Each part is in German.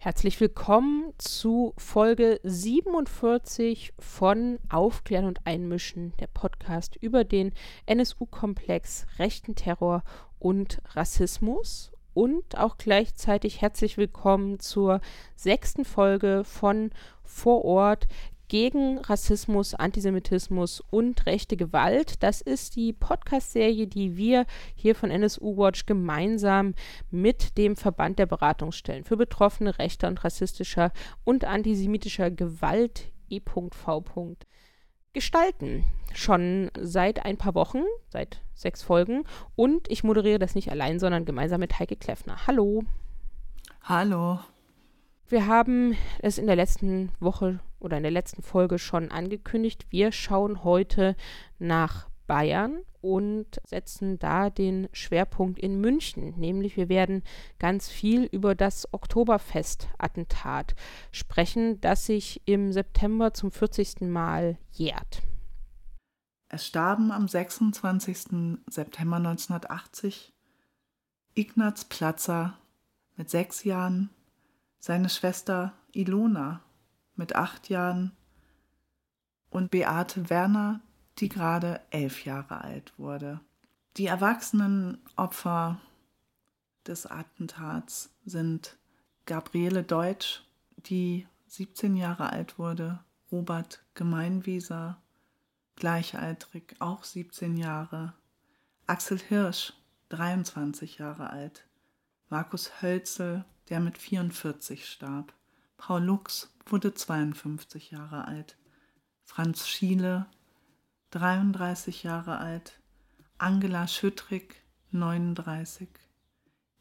Herzlich willkommen zu Folge 47 von Aufklären und Einmischen, der Podcast über den NSU-Komplex, rechten Terror und Rassismus. Und auch gleichzeitig herzlich willkommen zur sechsten Folge von Vor Ort, gegen Rassismus, Antisemitismus und rechte Gewalt. Das ist die Podcast-Serie, die wir hier von NSU Watch gemeinsam mit dem Verband der Beratungsstellen für Betroffene rechter und rassistischer und antisemitischer Gewalt e.v. gestalten. Schon seit ein paar Wochen, seit sechs Folgen. Und ich moderiere das nicht allein, sondern gemeinsam mit Heike Kleffner. Hallo. Hallo. Wir haben es in der letzten Woche oder in der letzten Folge schon angekündigt. Wir schauen heute nach Bayern und setzen da den Schwerpunkt in München. Nämlich wir werden ganz viel über das Oktoberfest-Attentat sprechen, das sich im September zum 40. Mal jährt. Es starben am 26. September 1980 Ignaz Platzer mit sechs Jahren, seine Schwester Ilona mit acht Jahren und Beate Werner, die gerade elf Jahre alt wurde. Die erwachsenen Opfer des Attentats sind Gabriele Deutsch, die 17 Jahre alt wurde, Robert Gemeinwieser, gleichaltrig, auch 17 Jahre, Axel Hirsch, 23 Jahre alt, Markus Hölzel, der mit 44 starb. Paul Lux wurde 52 Jahre alt. Franz Schiele, 33 Jahre alt. Angela Schüttrick, 39.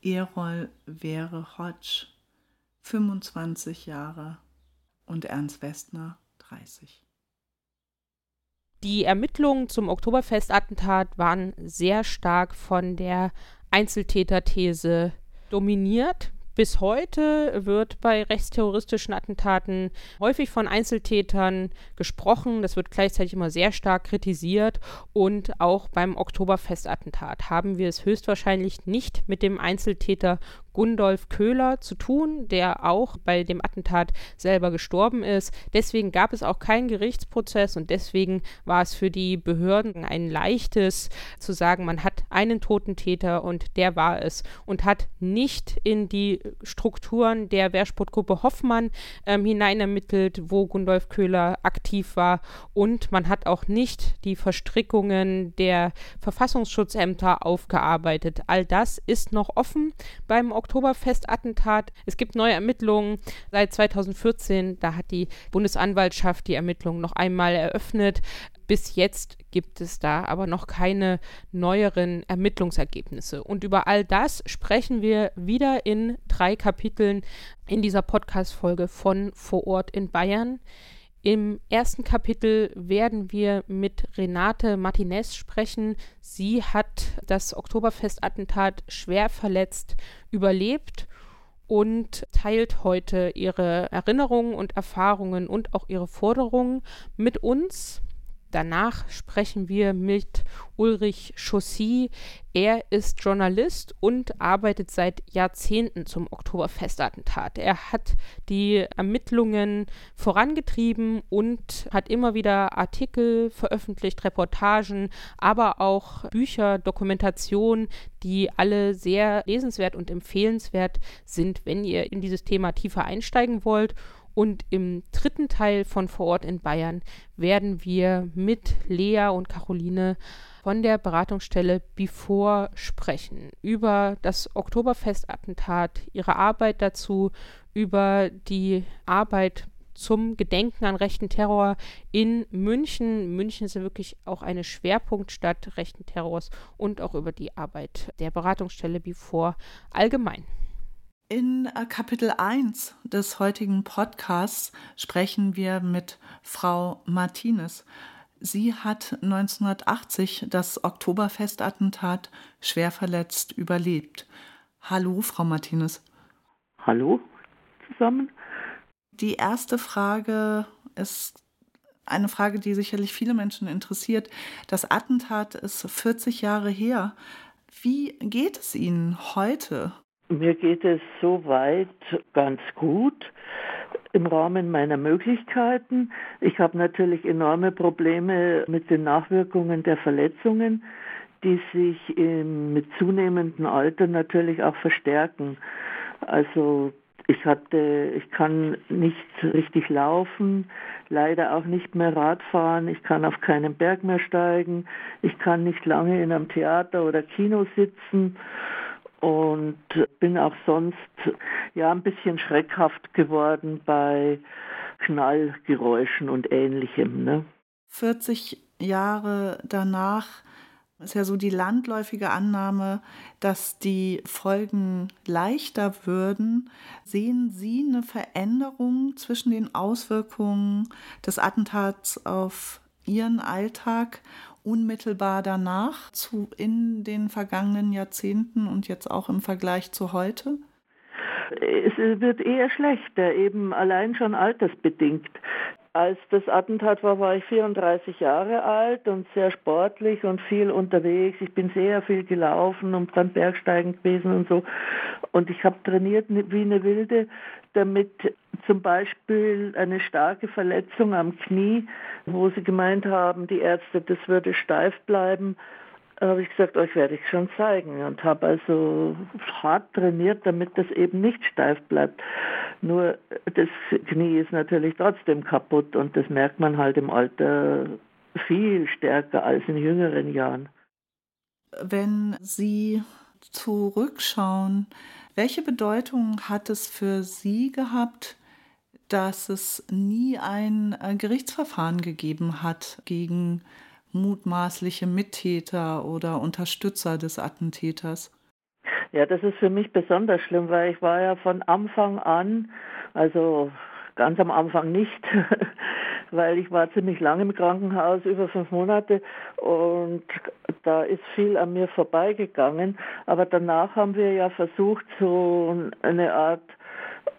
Erol Wehre Hodge, 25 Jahre. Und Ernst Westner, 30. Die Ermittlungen zum Oktoberfestattentat waren sehr stark von der Einzeltäterthese dominiert. Bis heute wird bei rechtsterroristischen Attentaten häufig von Einzeltätern gesprochen. Das wird gleichzeitig immer sehr stark kritisiert. Und auch beim Oktoberfestattentat haben wir es höchstwahrscheinlich nicht mit dem Einzeltäter Gundolf Köhler zu tun, der auch bei dem Attentat selber gestorben ist. Deswegen gab es auch keinen Gerichtsprozess und deswegen war es für die Behörden ein leichtes zu sagen, man hat einen toten Täter und der war es und hat nicht in die Strukturen der Wehrsportgruppe Hoffmann ähm, hineinermittelt, wo Gundolf Köhler aktiv war und man hat auch nicht die Verstrickungen der Verfassungsschutzämter aufgearbeitet. All das ist noch offen beim Oktober Oktoberfestattentat. Es gibt neue Ermittlungen seit 2014. Da hat die Bundesanwaltschaft die Ermittlungen noch einmal eröffnet. Bis jetzt gibt es da aber noch keine neueren Ermittlungsergebnisse. Und über all das sprechen wir wieder in drei Kapiteln in dieser Podcast-Folge von Vor Ort in Bayern. Im ersten Kapitel werden wir mit Renate Martinez sprechen. Sie hat das Oktoberfestattentat schwer verletzt überlebt und teilt heute ihre Erinnerungen und Erfahrungen und auch ihre Forderungen mit uns. Danach sprechen wir mit Ulrich Chaussy. Er ist Journalist und arbeitet seit Jahrzehnten zum Oktoberfestattentat. Er hat die Ermittlungen vorangetrieben und hat immer wieder Artikel veröffentlicht, Reportagen, aber auch Bücher, Dokumentationen, die alle sehr lesenswert und empfehlenswert sind, wenn ihr in dieses Thema tiefer einsteigen wollt. Und im dritten Teil von Vor Ort in Bayern werden wir mit Lea und Caroline von der Beratungsstelle Before sprechen. Über das Oktoberfestattentat, ihre Arbeit dazu, über die Arbeit zum Gedenken an rechten Terror in München. München ist ja wirklich auch eine Schwerpunktstadt rechten Terrors und auch über die Arbeit der Beratungsstelle Before allgemein. In äh, Kapitel 1 des heutigen Podcasts sprechen wir mit Frau Martinez. Sie hat 1980 das Oktoberfestattentat schwer verletzt überlebt. Hallo, Frau Martinez. Hallo zusammen. Die erste Frage ist eine Frage, die sicherlich viele Menschen interessiert. Das Attentat ist 40 Jahre her. Wie geht es Ihnen heute? Mir geht es soweit ganz gut im Rahmen meiner Möglichkeiten. Ich habe natürlich enorme Probleme mit den Nachwirkungen der Verletzungen, die sich im, mit zunehmendem Alter natürlich auch verstärken. Also ich hatte, ich kann nicht richtig laufen, leider auch nicht mehr Radfahren, ich kann auf keinen Berg mehr steigen, ich kann nicht lange in einem Theater oder Kino sitzen und bin auch sonst ja ein bisschen schreckhaft geworden bei Knallgeräuschen und ähnlichem. Ne? 40 Jahre danach ist ja so die landläufige Annahme, dass die Folgen leichter würden. Sehen Sie eine Veränderung zwischen den Auswirkungen des Attentats auf Ihren Alltag unmittelbar danach zu in den vergangenen Jahrzehnten und jetzt auch im Vergleich zu heute? Es wird eher schlechter, eben allein schon altersbedingt. Als das Attentat war, war ich 34 Jahre alt und sehr sportlich und viel unterwegs. Ich bin sehr viel gelaufen und dann Bergsteigen gewesen und so. Und ich habe trainiert wie eine Wilde, damit zum Beispiel eine starke Verletzung am Knie, wo sie gemeint haben, die Ärzte, das würde steif bleiben, habe ich gesagt, euch werde ich schon zeigen und habe also hart trainiert, damit das eben nicht steif bleibt. Nur das Knie ist natürlich trotzdem kaputt und das merkt man halt im Alter viel stärker als in jüngeren Jahren. Wenn Sie zurückschauen, welche Bedeutung hat es für Sie gehabt, dass es nie ein äh, Gerichtsverfahren gegeben hat gegen mutmaßliche Mittäter oder Unterstützer des Attentäters? Ja, das ist für mich besonders schlimm, weil ich war ja von Anfang an, also ganz am Anfang nicht, weil ich war ziemlich lange im Krankenhaus, über fünf Monate und da ist viel an mir vorbeigegangen. Aber danach haben wir ja versucht, so eine Art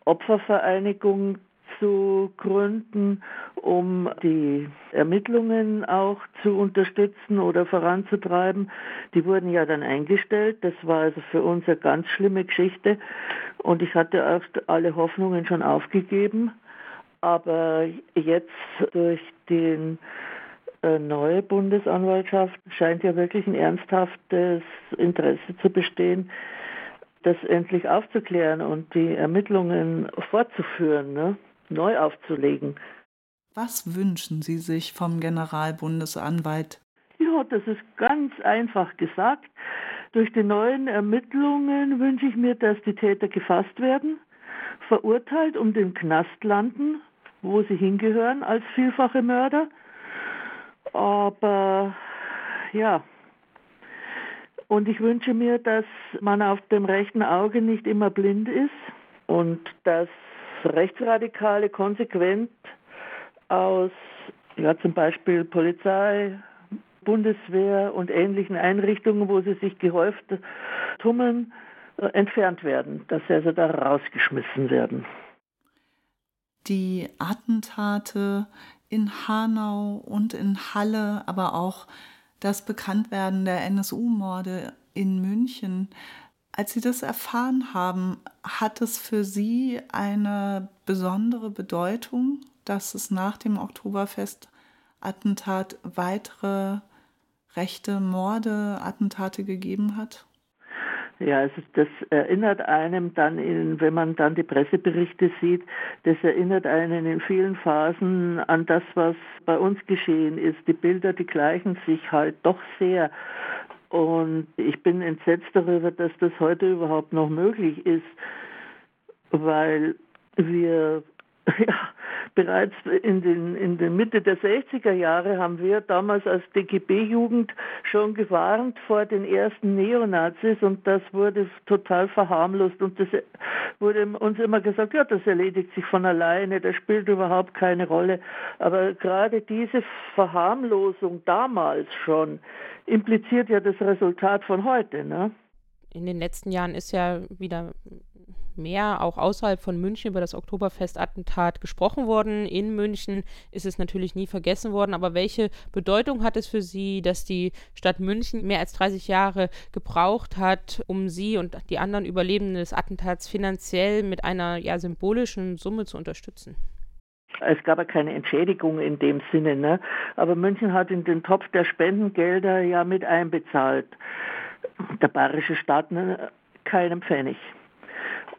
Opfervereinigung zu gründen, um die Ermittlungen auch zu unterstützen oder voranzutreiben. Die wurden ja dann eingestellt. Das war also für uns eine ganz schlimme Geschichte. Und ich hatte erst alle Hoffnungen schon aufgegeben. Aber jetzt durch den äh, neue Bundesanwaltschaft scheint ja wirklich ein ernsthaftes Interesse zu bestehen, das endlich aufzuklären und die Ermittlungen fortzuführen. Ne? neu aufzulegen. Was wünschen Sie sich vom Generalbundesanwalt? Ja, das ist ganz einfach gesagt. Durch die neuen Ermittlungen wünsche ich mir, dass die Täter gefasst werden, verurteilt und im Knast landen, wo sie hingehören als vielfache Mörder. Aber ja, und ich wünsche mir, dass man auf dem rechten Auge nicht immer blind ist und dass Rechtsradikale konsequent aus ja, zum Beispiel Polizei, Bundeswehr und ähnlichen Einrichtungen, wo sie sich gehäuft tummeln, äh, entfernt werden, dass sie also da rausgeschmissen werden. Die Attentate in Hanau und in Halle, aber auch das Bekanntwerden der NSU-Morde in München als Sie das erfahren haben, hat es für Sie eine besondere Bedeutung, dass es nach dem Oktoberfest-Attentat weitere rechte Morde, Attentate gegeben hat? Ja, also das erinnert einem dann, in, wenn man dann die Presseberichte sieht, das erinnert einen in vielen Phasen an das, was bei uns geschehen ist. Die Bilder, die gleichen sich halt doch sehr. Und ich bin entsetzt darüber, dass das heute überhaupt noch möglich ist, weil wir ja, bereits in den, in der Mitte der 60er Jahre haben wir damals als DGB-Jugend schon gewarnt vor den ersten Neonazis und das wurde total verharmlost und das wurde uns immer gesagt, ja, das erledigt sich von alleine, das spielt überhaupt keine Rolle. Aber gerade diese Verharmlosung damals schon impliziert ja das Resultat von heute. Ne? In den letzten Jahren ist ja wieder mehr auch außerhalb von München über das Oktoberfestattentat gesprochen worden. In München ist es natürlich nie vergessen worden. Aber welche Bedeutung hat es für Sie, dass die Stadt München mehr als 30 Jahre gebraucht hat, um Sie und die anderen Überlebenden des Attentats finanziell mit einer ja, symbolischen Summe zu unterstützen? Es gab ja keine Entschädigung in dem Sinne, ne? aber München hat in den Topf der Spendengelder ja mit einbezahlt. Der bayerische Staat ne, keinen Pfennig.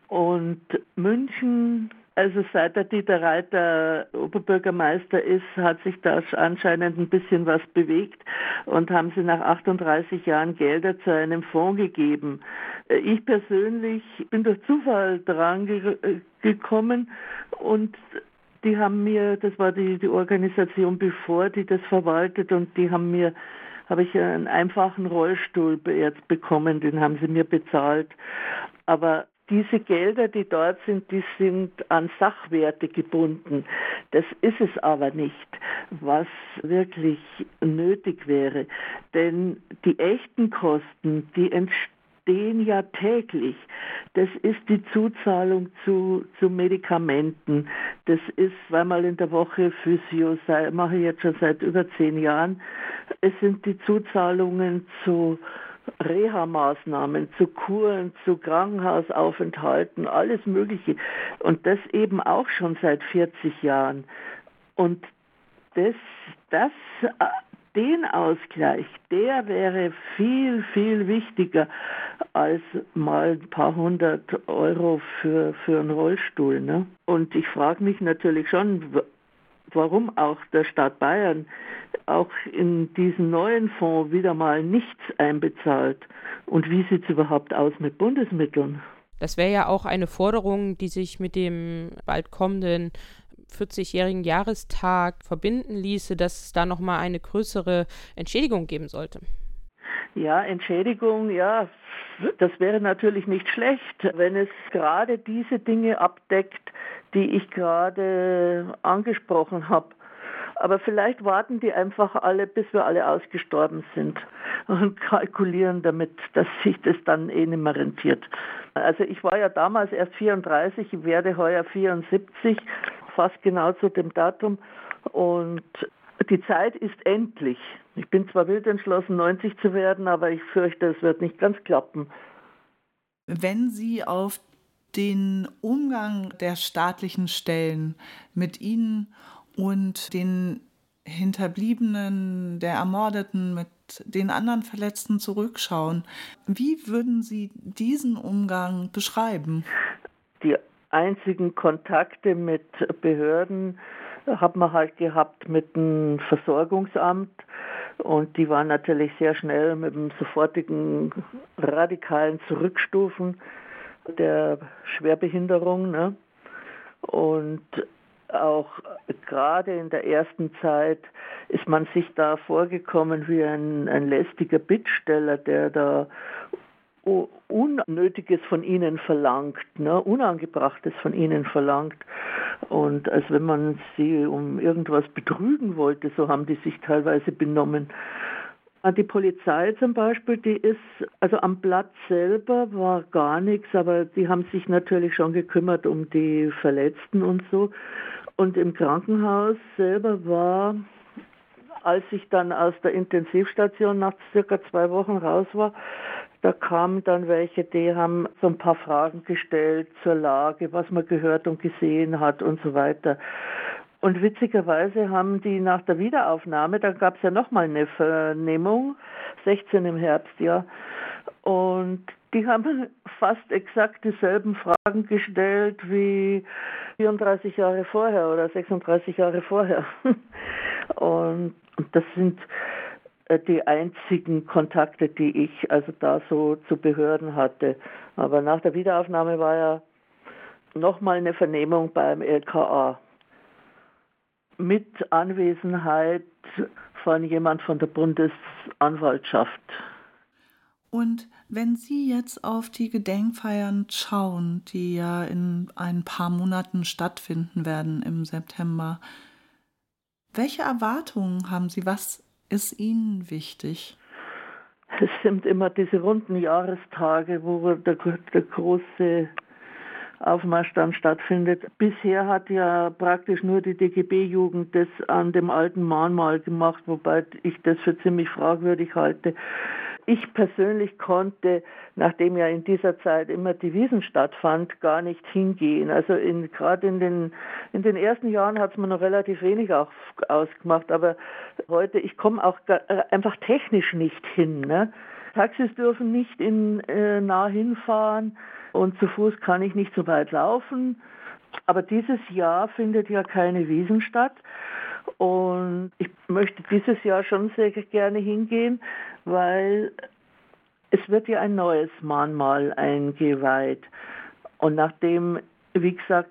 Und München, also seit der Dieter Reiter Oberbürgermeister ist, hat sich da anscheinend ein bisschen was bewegt und haben sie nach 38 Jahren Gelder zu einem Fonds gegeben. Ich persönlich bin durch Zufall dran ge gekommen und die haben mir, das war die, die Organisation bevor, die das verwaltet und die haben mir, habe ich einen einfachen Rollstuhl jetzt bekommen, den haben sie mir bezahlt. Aber diese Gelder, die dort sind, die sind an Sachwerte gebunden. Das ist es aber nicht, was wirklich nötig wäre. Denn die echten Kosten, die entstehen, entstehen ja täglich. Das ist die Zuzahlung zu, zu Medikamenten. Das ist zweimal in der Woche Physio, mache ich jetzt schon seit über zehn Jahren. Es sind die Zuzahlungen zu Reha-Maßnahmen, zu Kuren, zu Krankenhausaufenthalten, alles Mögliche. Und das eben auch schon seit 40 Jahren. Und das, das den Ausgleich, der wäre viel, viel wichtiger als mal ein paar hundert Euro für, für einen Rollstuhl. Ne? Und ich frage mich natürlich schon, warum auch der Staat Bayern auch in diesen neuen Fonds wieder mal nichts einbezahlt. Und wie sieht es überhaupt aus mit Bundesmitteln? Das wäre ja auch eine Forderung, die sich mit dem bald kommenden 40-jährigen Jahrestag verbinden ließe, dass es da nochmal eine größere Entschädigung geben sollte. Ja, Entschädigung, ja, das wäre natürlich nicht schlecht, wenn es gerade diese Dinge abdeckt, die ich gerade angesprochen habe. Aber vielleicht warten die einfach alle, bis wir alle ausgestorben sind und kalkulieren damit, dass sich das dann eh nicht mehr rentiert. Also ich war ja damals erst 34, ich werde heuer 74 fast genau zu dem Datum. Und die Zeit ist endlich. Ich bin zwar wild entschlossen, 90 zu werden, aber ich fürchte, es wird nicht ganz klappen. Wenn Sie auf den Umgang der staatlichen Stellen mit Ihnen und den Hinterbliebenen, der Ermordeten, mit den anderen Verletzten zurückschauen, wie würden Sie diesen Umgang beschreiben? Die einzigen Kontakte mit Behörden hat man halt gehabt mit dem Versorgungsamt und die waren natürlich sehr schnell mit dem sofortigen radikalen Zurückstufen der Schwerbehinderung. Ne? Und auch gerade in der ersten Zeit ist man sich da vorgekommen wie ein, ein lästiger Bittsteller, der da Unnötiges von ihnen verlangt, ne, Unangebrachtes von ihnen verlangt. Und als wenn man sie um irgendwas betrügen wollte, so haben die sich teilweise benommen. Die Polizei zum Beispiel, die ist, also am Platz selber war gar nichts, aber die haben sich natürlich schon gekümmert um die Verletzten und so. Und im Krankenhaus selber war, als ich dann aus der Intensivstation nach circa zwei Wochen raus war, da kamen dann welche, die haben so ein paar Fragen gestellt zur Lage, was man gehört und gesehen hat und so weiter. Und witzigerweise haben die nach der Wiederaufnahme, da gab es ja nochmal eine Vernehmung, 16 im Herbst, ja, und die haben fast exakt dieselben Fragen gestellt wie 34 Jahre vorher oder 36 Jahre vorher. Und das sind äh, die einzigen Kontakte, die ich also da so zu Behörden hatte. Aber nach der Wiederaufnahme war ja nochmal eine Vernehmung beim LKA mit Anwesenheit von jemand von der Bundesanwaltschaft. Und wenn Sie jetzt auf die Gedenkfeiern schauen, die ja in ein paar Monaten stattfinden werden im September, welche Erwartungen haben Sie? Was ist Ihnen wichtig? Es sind immer diese runden Jahrestage, wo der, der große Aufmarsch dann stattfindet. Bisher hat ja praktisch nur die DGB-Jugend das an dem alten Mahnmal gemacht, wobei ich das für ziemlich fragwürdig halte. Ich persönlich konnte, nachdem ja in dieser Zeit immer die Wiesen stattfand, gar nicht hingehen. Also in, gerade in den, in den ersten Jahren hat es mir noch relativ wenig auch ausgemacht, aber heute, ich komme auch gar, äh, einfach technisch nicht hin. Ne? Taxis dürfen nicht in, äh, nah hinfahren und zu Fuß kann ich nicht so weit laufen. Aber dieses Jahr findet ja keine Wiesen statt. Und ich möchte dieses Jahr schon sehr gerne hingehen, weil es wird ja ein neues Mahnmal eingeweiht. Und nachdem, wie gesagt,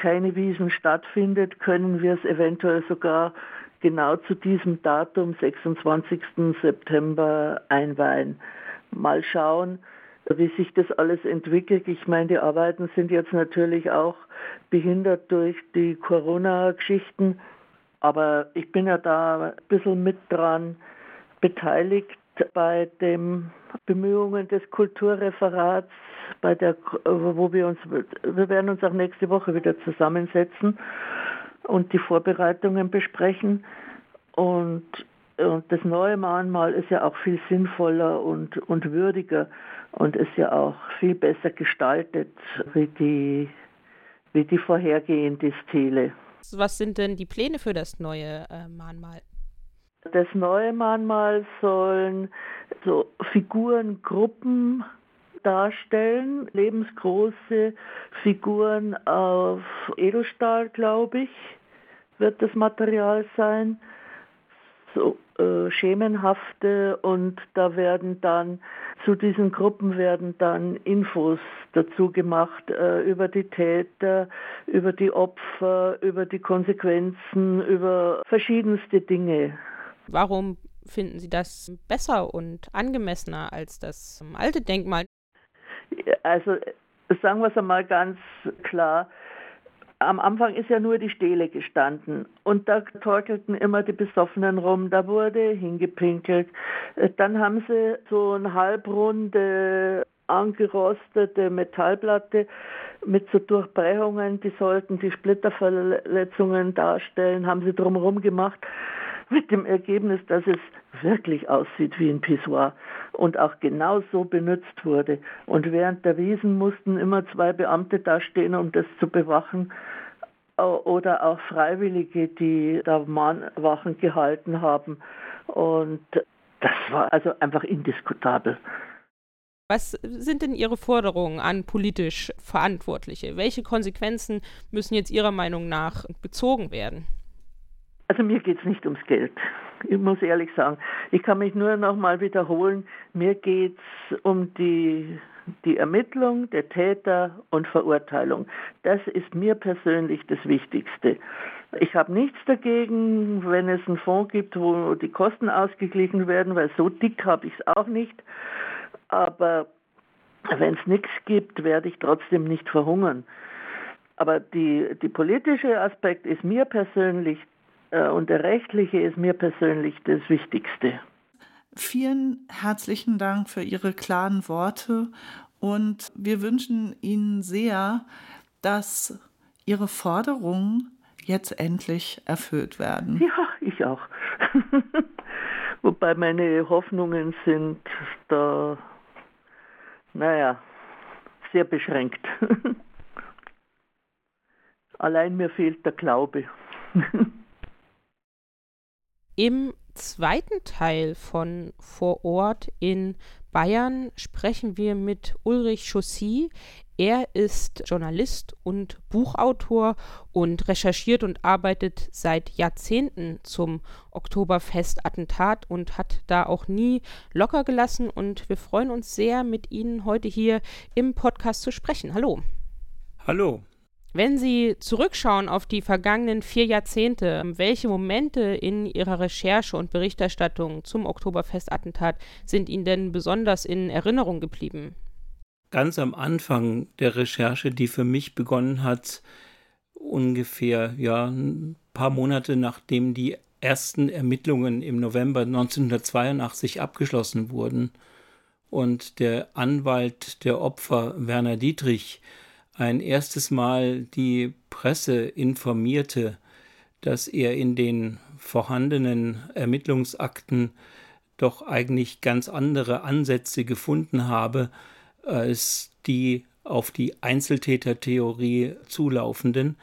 keine Wiesen stattfindet, können wir es eventuell sogar genau zu diesem Datum, 26. September, einweihen. Mal schauen, wie sich das alles entwickelt. Ich meine, die Arbeiten sind jetzt natürlich auch behindert durch die Corona-Geschichten, aber ich bin ja da ein bisschen mit dran beteiligt bei den Bemühungen des Kulturreferats, bei der, wo wir uns, wir werden uns auch nächste Woche wieder zusammensetzen und die Vorbereitungen besprechen. Und, und das neue Mahnmal ist ja auch viel sinnvoller und, und würdiger und ist ja auch viel besser gestaltet wie die, wie die vorhergehende Stele. Was sind denn die Pläne für das neue äh, Mahnmal? Das neue Mahnmal sollen so Figurengruppen darstellen, lebensgroße Figuren auf Edelstahl, glaube ich, wird das Material sein. So äh, schemenhafte und da werden dann zu diesen Gruppen werden dann Infos dazu gemacht äh, über die Täter, über die Opfer, über die Konsequenzen, über verschiedenste Dinge. Warum finden Sie das besser und angemessener als das alte Denkmal? Also sagen wir es einmal ganz klar, am Anfang ist ja nur die Stele gestanden. Und da torkelten immer die Besoffenen rum, da wurde hingepinkelt. Dann haben sie so eine halbrunde angerostete Metallplatte mit so Durchbrechungen, die sollten die Splitterverletzungen darstellen, haben sie drumherum gemacht. Mit dem Ergebnis, dass es wirklich aussieht wie ein Pissoir und auch genau so benutzt wurde. Und während der Wiesen mussten immer zwei Beamte dastehen, um das zu bewachen oder auch Freiwillige, die da Mahnwachen gehalten haben. Und das war also einfach indiskutabel. Was sind denn Ihre Forderungen an politisch Verantwortliche? Welche Konsequenzen müssen jetzt Ihrer Meinung nach gezogen werden? Also mir geht es nicht ums Geld. Ich muss ehrlich sagen, ich kann mich nur noch mal wiederholen, mir geht es um die, die Ermittlung der Täter und Verurteilung. Das ist mir persönlich das Wichtigste. Ich habe nichts dagegen, wenn es einen Fonds gibt, wo die Kosten ausgeglichen werden, weil so dick habe ich es auch nicht. Aber wenn es nichts gibt, werde ich trotzdem nicht verhungern. Aber die, die politische Aspekt ist mir persönlich und der rechtliche ist mir persönlich das Wichtigste. Vielen herzlichen Dank für Ihre klaren Worte und wir wünschen Ihnen sehr, dass Ihre Forderungen jetzt endlich erfüllt werden. Ja, ich auch. Wobei meine Hoffnungen sind da, naja, sehr beschränkt. Allein mir fehlt der Glaube. Im zweiten Teil von Vor Ort in Bayern sprechen wir mit Ulrich Chaussy. Er ist Journalist und Buchautor und recherchiert und arbeitet seit Jahrzehnten zum Oktoberfest-Attentat und hat da auch nie locker gelassen. Und wir freuen uns sehr, mit Ihnen heute hier im Podcast zu sprechen. Hallo. Hallo. Wenn Sie zurückschauen auf die vergangenen vier Jahrzehnte, welche Momente in Ihrer Recherche und Berichterstattung zum Oktoberfestattentat sind Ihnen denn besonders in Erinnerung geblieben? Ganz am Anfang der Recherche, die für mich begonnen hat, ungefähr ja ein paar Monate nachdem die ersten Ermittlungen im November 1982 abgeschlossen wurden und der Anwalt der Opfer Werner Dietrich ein erstes Mal die Presse informierte, dass er in den vorhandenen Ermittlungsakten doch eigentlich ganz andere Ansätze gefunden habe als die auf die Einzeltätertheorie zulaufenden.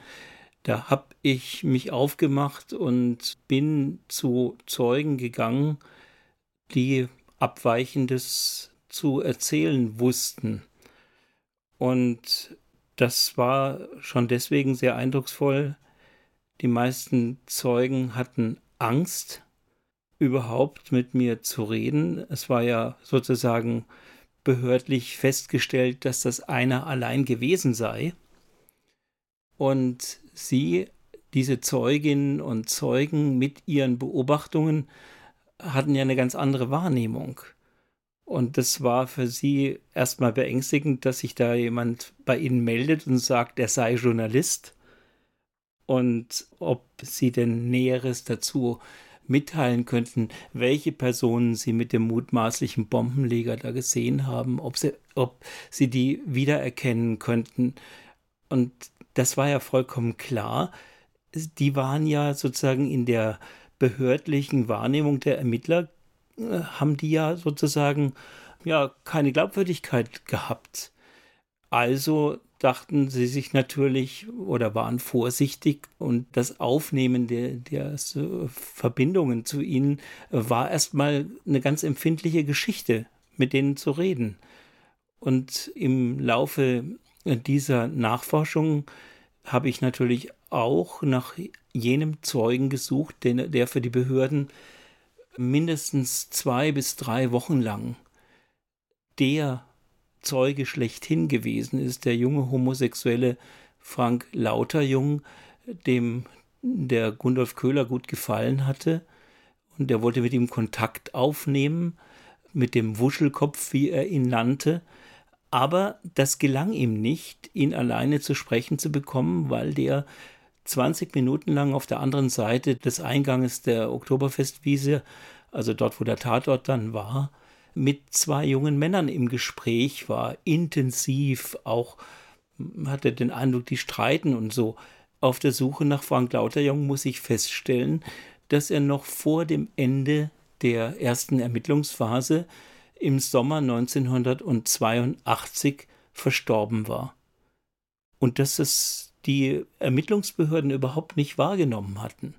Da habe ich mich aufgemacht und bin zu Zeugen gegangen, die Abweichendes zu erzählen wussten. Und das war schon deswegen sehr eindrucksvoll. Die meisten Zeugen hatten Angst, überhaupt mit mir zu reden. Es war ja sozusagen behördlich festgestellt, dass das einer allein gewesen sei. Und sie, diese Zeuginnen und Zeugen mit ihren Beobachtungen, hatten ja eine ganz andere Wahrnehmung. Und das war für sie erstmal beängstigend, dass sich da jemand bei ihnen meldet und sagt, er sei Journalist. Und ob sie denn Näheres dazu mitteilen könnten, welche Personen sie mit dem mutmaßlichen Bombenleger da gesehen haben, ob sie, ob sie die wiedererkennen könnten. Und das war ja vollkommen klar. Die waren ja sozusagen in der behördlichen Wahrnehmung der Ermittler, haben die ja sozusagen ja keine Glaubwürdigkeit gehabt. Also dachten sie sich natürlich oder waren vorsichtig und das Aufnehmen der, der Verbindungen zu ihnen war erstmal eine ganz empfindliche Geschichte, mit denen zu reden. Und im Laufe dieser Nachforschung habe ich natürlich auch nach jenem Zeugen gesucht, den, der für die Behörden mindestens zwei bis drei Wochen lang der Zeuge schlechthin gewesen ist, der junge homosexuelle Frank Lauterjung, dem der Gundolf Köhler gut gefallen hatte. Und der wollte mit ihm Kontakt aufnehmen, mit dem Wuschelkopf, wie er ihn nannte. Aber das gelang ihm nicht, ihn alleine zu sprechen zu bekommen, weil der 20 Minuten lang auf der anderen Seite des Einganges der Oktoberfestwiese, also dort, wo der Tatort dann war, mit zwei jungen Männern im Gespräch war, intensiv, auch hatte den Eindruck, die streiten und so. Auf der Suche nach Frank Lauterjung muss ich feststellen, dass er noch vor dem Ende der ersten Ermittlungsphase im Sommer 1982 verstorben war. Und dass es die Ermittlungsbehörden überhaupt nicht wahrgenommen hatten.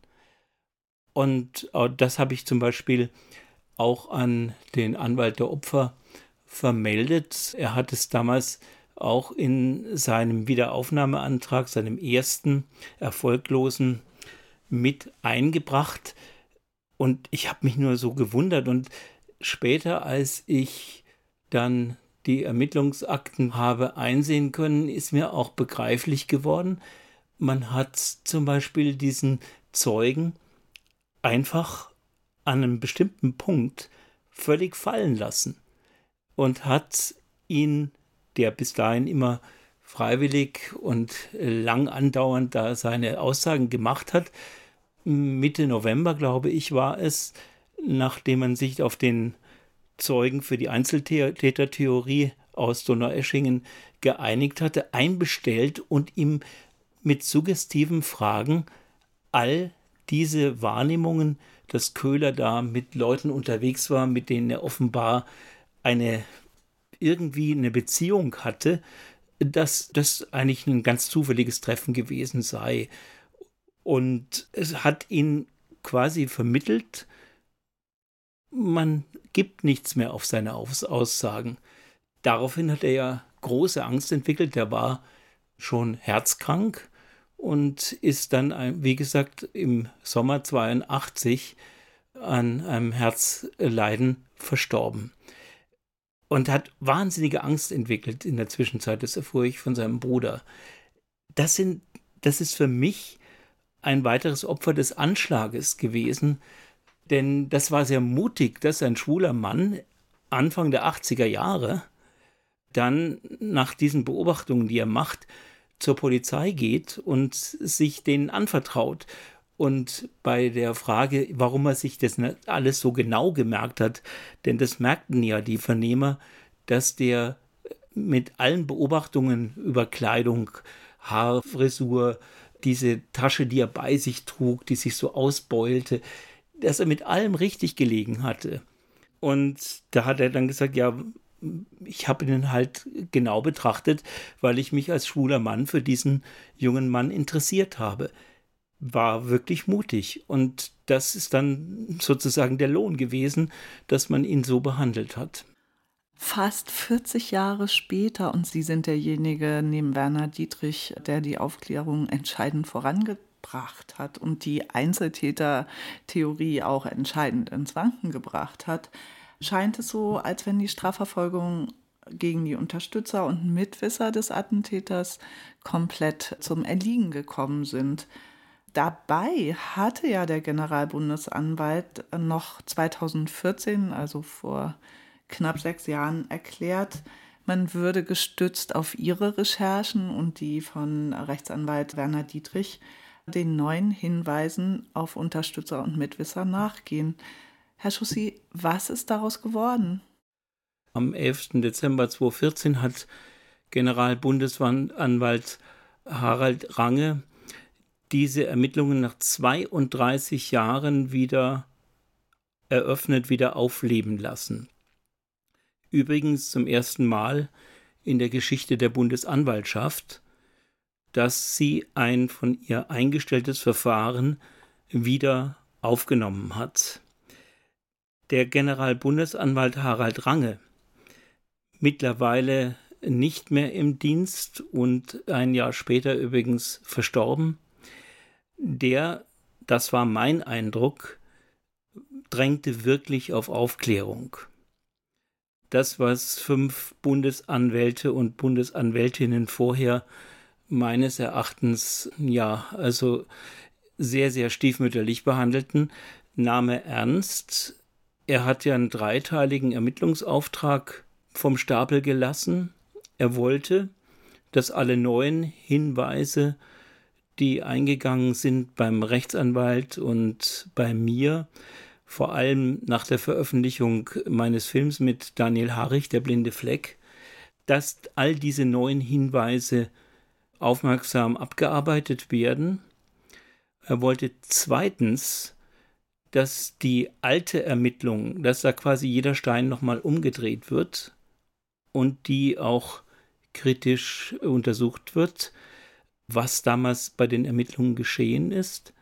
Und das habe ich zum Beispiel auch an den Anwalt der Opfer vermeldet. Er hat es damals auch in seinem Wiederaufnahmeantrag, seinem ersten erfolglosen, mit eingebracht. Und ich habe mich nur so gewundert. Und später, als ich dann die Ermittlungsakten habe einsehen können, ist mir auch begreiflich geworden, man hat zum Beispiel diesen Zeugen einfach an einem bestimmten Punkt völlig fallen lassen und hat ihn, der bis dahin immer freiwillig und lang andauernd da seine Aussagen gemacht hat, Mitte November, glaube ich, war es, nachdem man sich auf den Zeugen für die Einzeltätertheorie aus Donaueschingen geeinigt hatte, einbestellt und ihm mit suggestiven Fragen all diese Wahrnehmungen dass Köhler da mit Leuten unterwegs war, mit denen er offenbar eine irgendwie eine Beziehung hatte, dass das eigentlich ein ganz zufälliges Treffen gewesen sei. Und es hat ihn quasi vermittelt, man gibt nichts mehr auf seine Aussagen. Daraufhin hat er ja große Angst entwickelt, der war schon herzkrank und ist dann, wie gesagt, im Sommer 82 an einem Herzleiden verstorben. Und hat wahnsinnige Angst entwickelt in der Zwischenzeit, das erfuhr ich von seinem Bruder. Das, sind, das ist für mich ein weiteres Opfer des Anschlages gewesen, denn das war sehr mutig, dass ein schwuler Mann Anfang der 80er Jahre dann nach diesen Beobachtungen, die er macht, zur Polizei geht und sich denen anvertraut. Und bei der Frage, warum er sich das alles so genau gemerkt hat, denn das merkten ja die Vernehmer, dass der mit allen Beobachtungen über Kleidung, Haarfrisur, diese Tasche, die er bei sich trug, die sich so ausbeulte, dass er mit allem richtig gelegen hatte. Und da hat er dann gesagt, ja, ich habe ihn halt genau betrachtet, weil ich mich als schwuler Mann für diesen jungen Mann interessiert habe. War wirklich mutig. Und das ist dann sozusagen der Lohn gewesen, dass man ihn so behandelt hat. Fast 40 Jahre später, und Sie sind derjenige neben Werner Dietrich, der die Aufklärung entscheidend vorangebracht hat und die Einzeltäter-Theorie auch entscheidend ins Wanken gebracht hat, scheint es so, als wenn die Strafverfolgung gegen die Unterstützer und Mitwisser des Attentäters komplett zum Erliegen gekommen sind. Dabei hatte ja der Generalbundesanwalt noch 2014, also vor knapp sechs Jahren, erklärt, man würde gestützt auf ihre Recherchen und die von Rechtsanwalt Werner Dietrich den neuen Hinweisen auf Unterstützer und Mitwisser nachgehen. Herr Schussi, was ist daraus geworden? Am 11. Dezember 2014 hat Generalbundesanwalt Harald Range diese Ermittlungen nach 32 Jahren wieder eröffnet, wieder aufleben lassen. Übrigens zum ersten Mal in der Geschichte der Bundesanwaltschaft, dass sie ein von ihr eingestelltes Verfahren wieder aufgenommen hat der Generalbundesanwalt Harald Range, mittlerweile nicht mehr im Dienst und ein Jahr später übrigens verstorben, der, das war mein Eindruck, drängte wirklich auf Aufklärung. Das, was fünf Bundesanwälte und Bundesanwältinnen vorher meines Erachtens ja, also sehr, sehr stiefmütterlich behandelten, nahm er ernst, er hat ja einen dreiteiligen Ermittlungsauftrag vom Stapel gelassen. Er wollte, dass alle neuen Hinweise, die eingegangen sind beim Rechtsanwalt und bei mir, vor allem nach der Veröffentlichung meines Films mit Daniel Harrich, Der blinde Fleck, dass all diese neuen Hinweise aufmerksam abgearbeitet werden. Er wollte zweitens, dass die alte Ermittlung, dass da quasi jeder Stein nochmal umgedreht wird und die auch kritisch untersucht wird, was damals bei den Ermittlungen geschehen ist.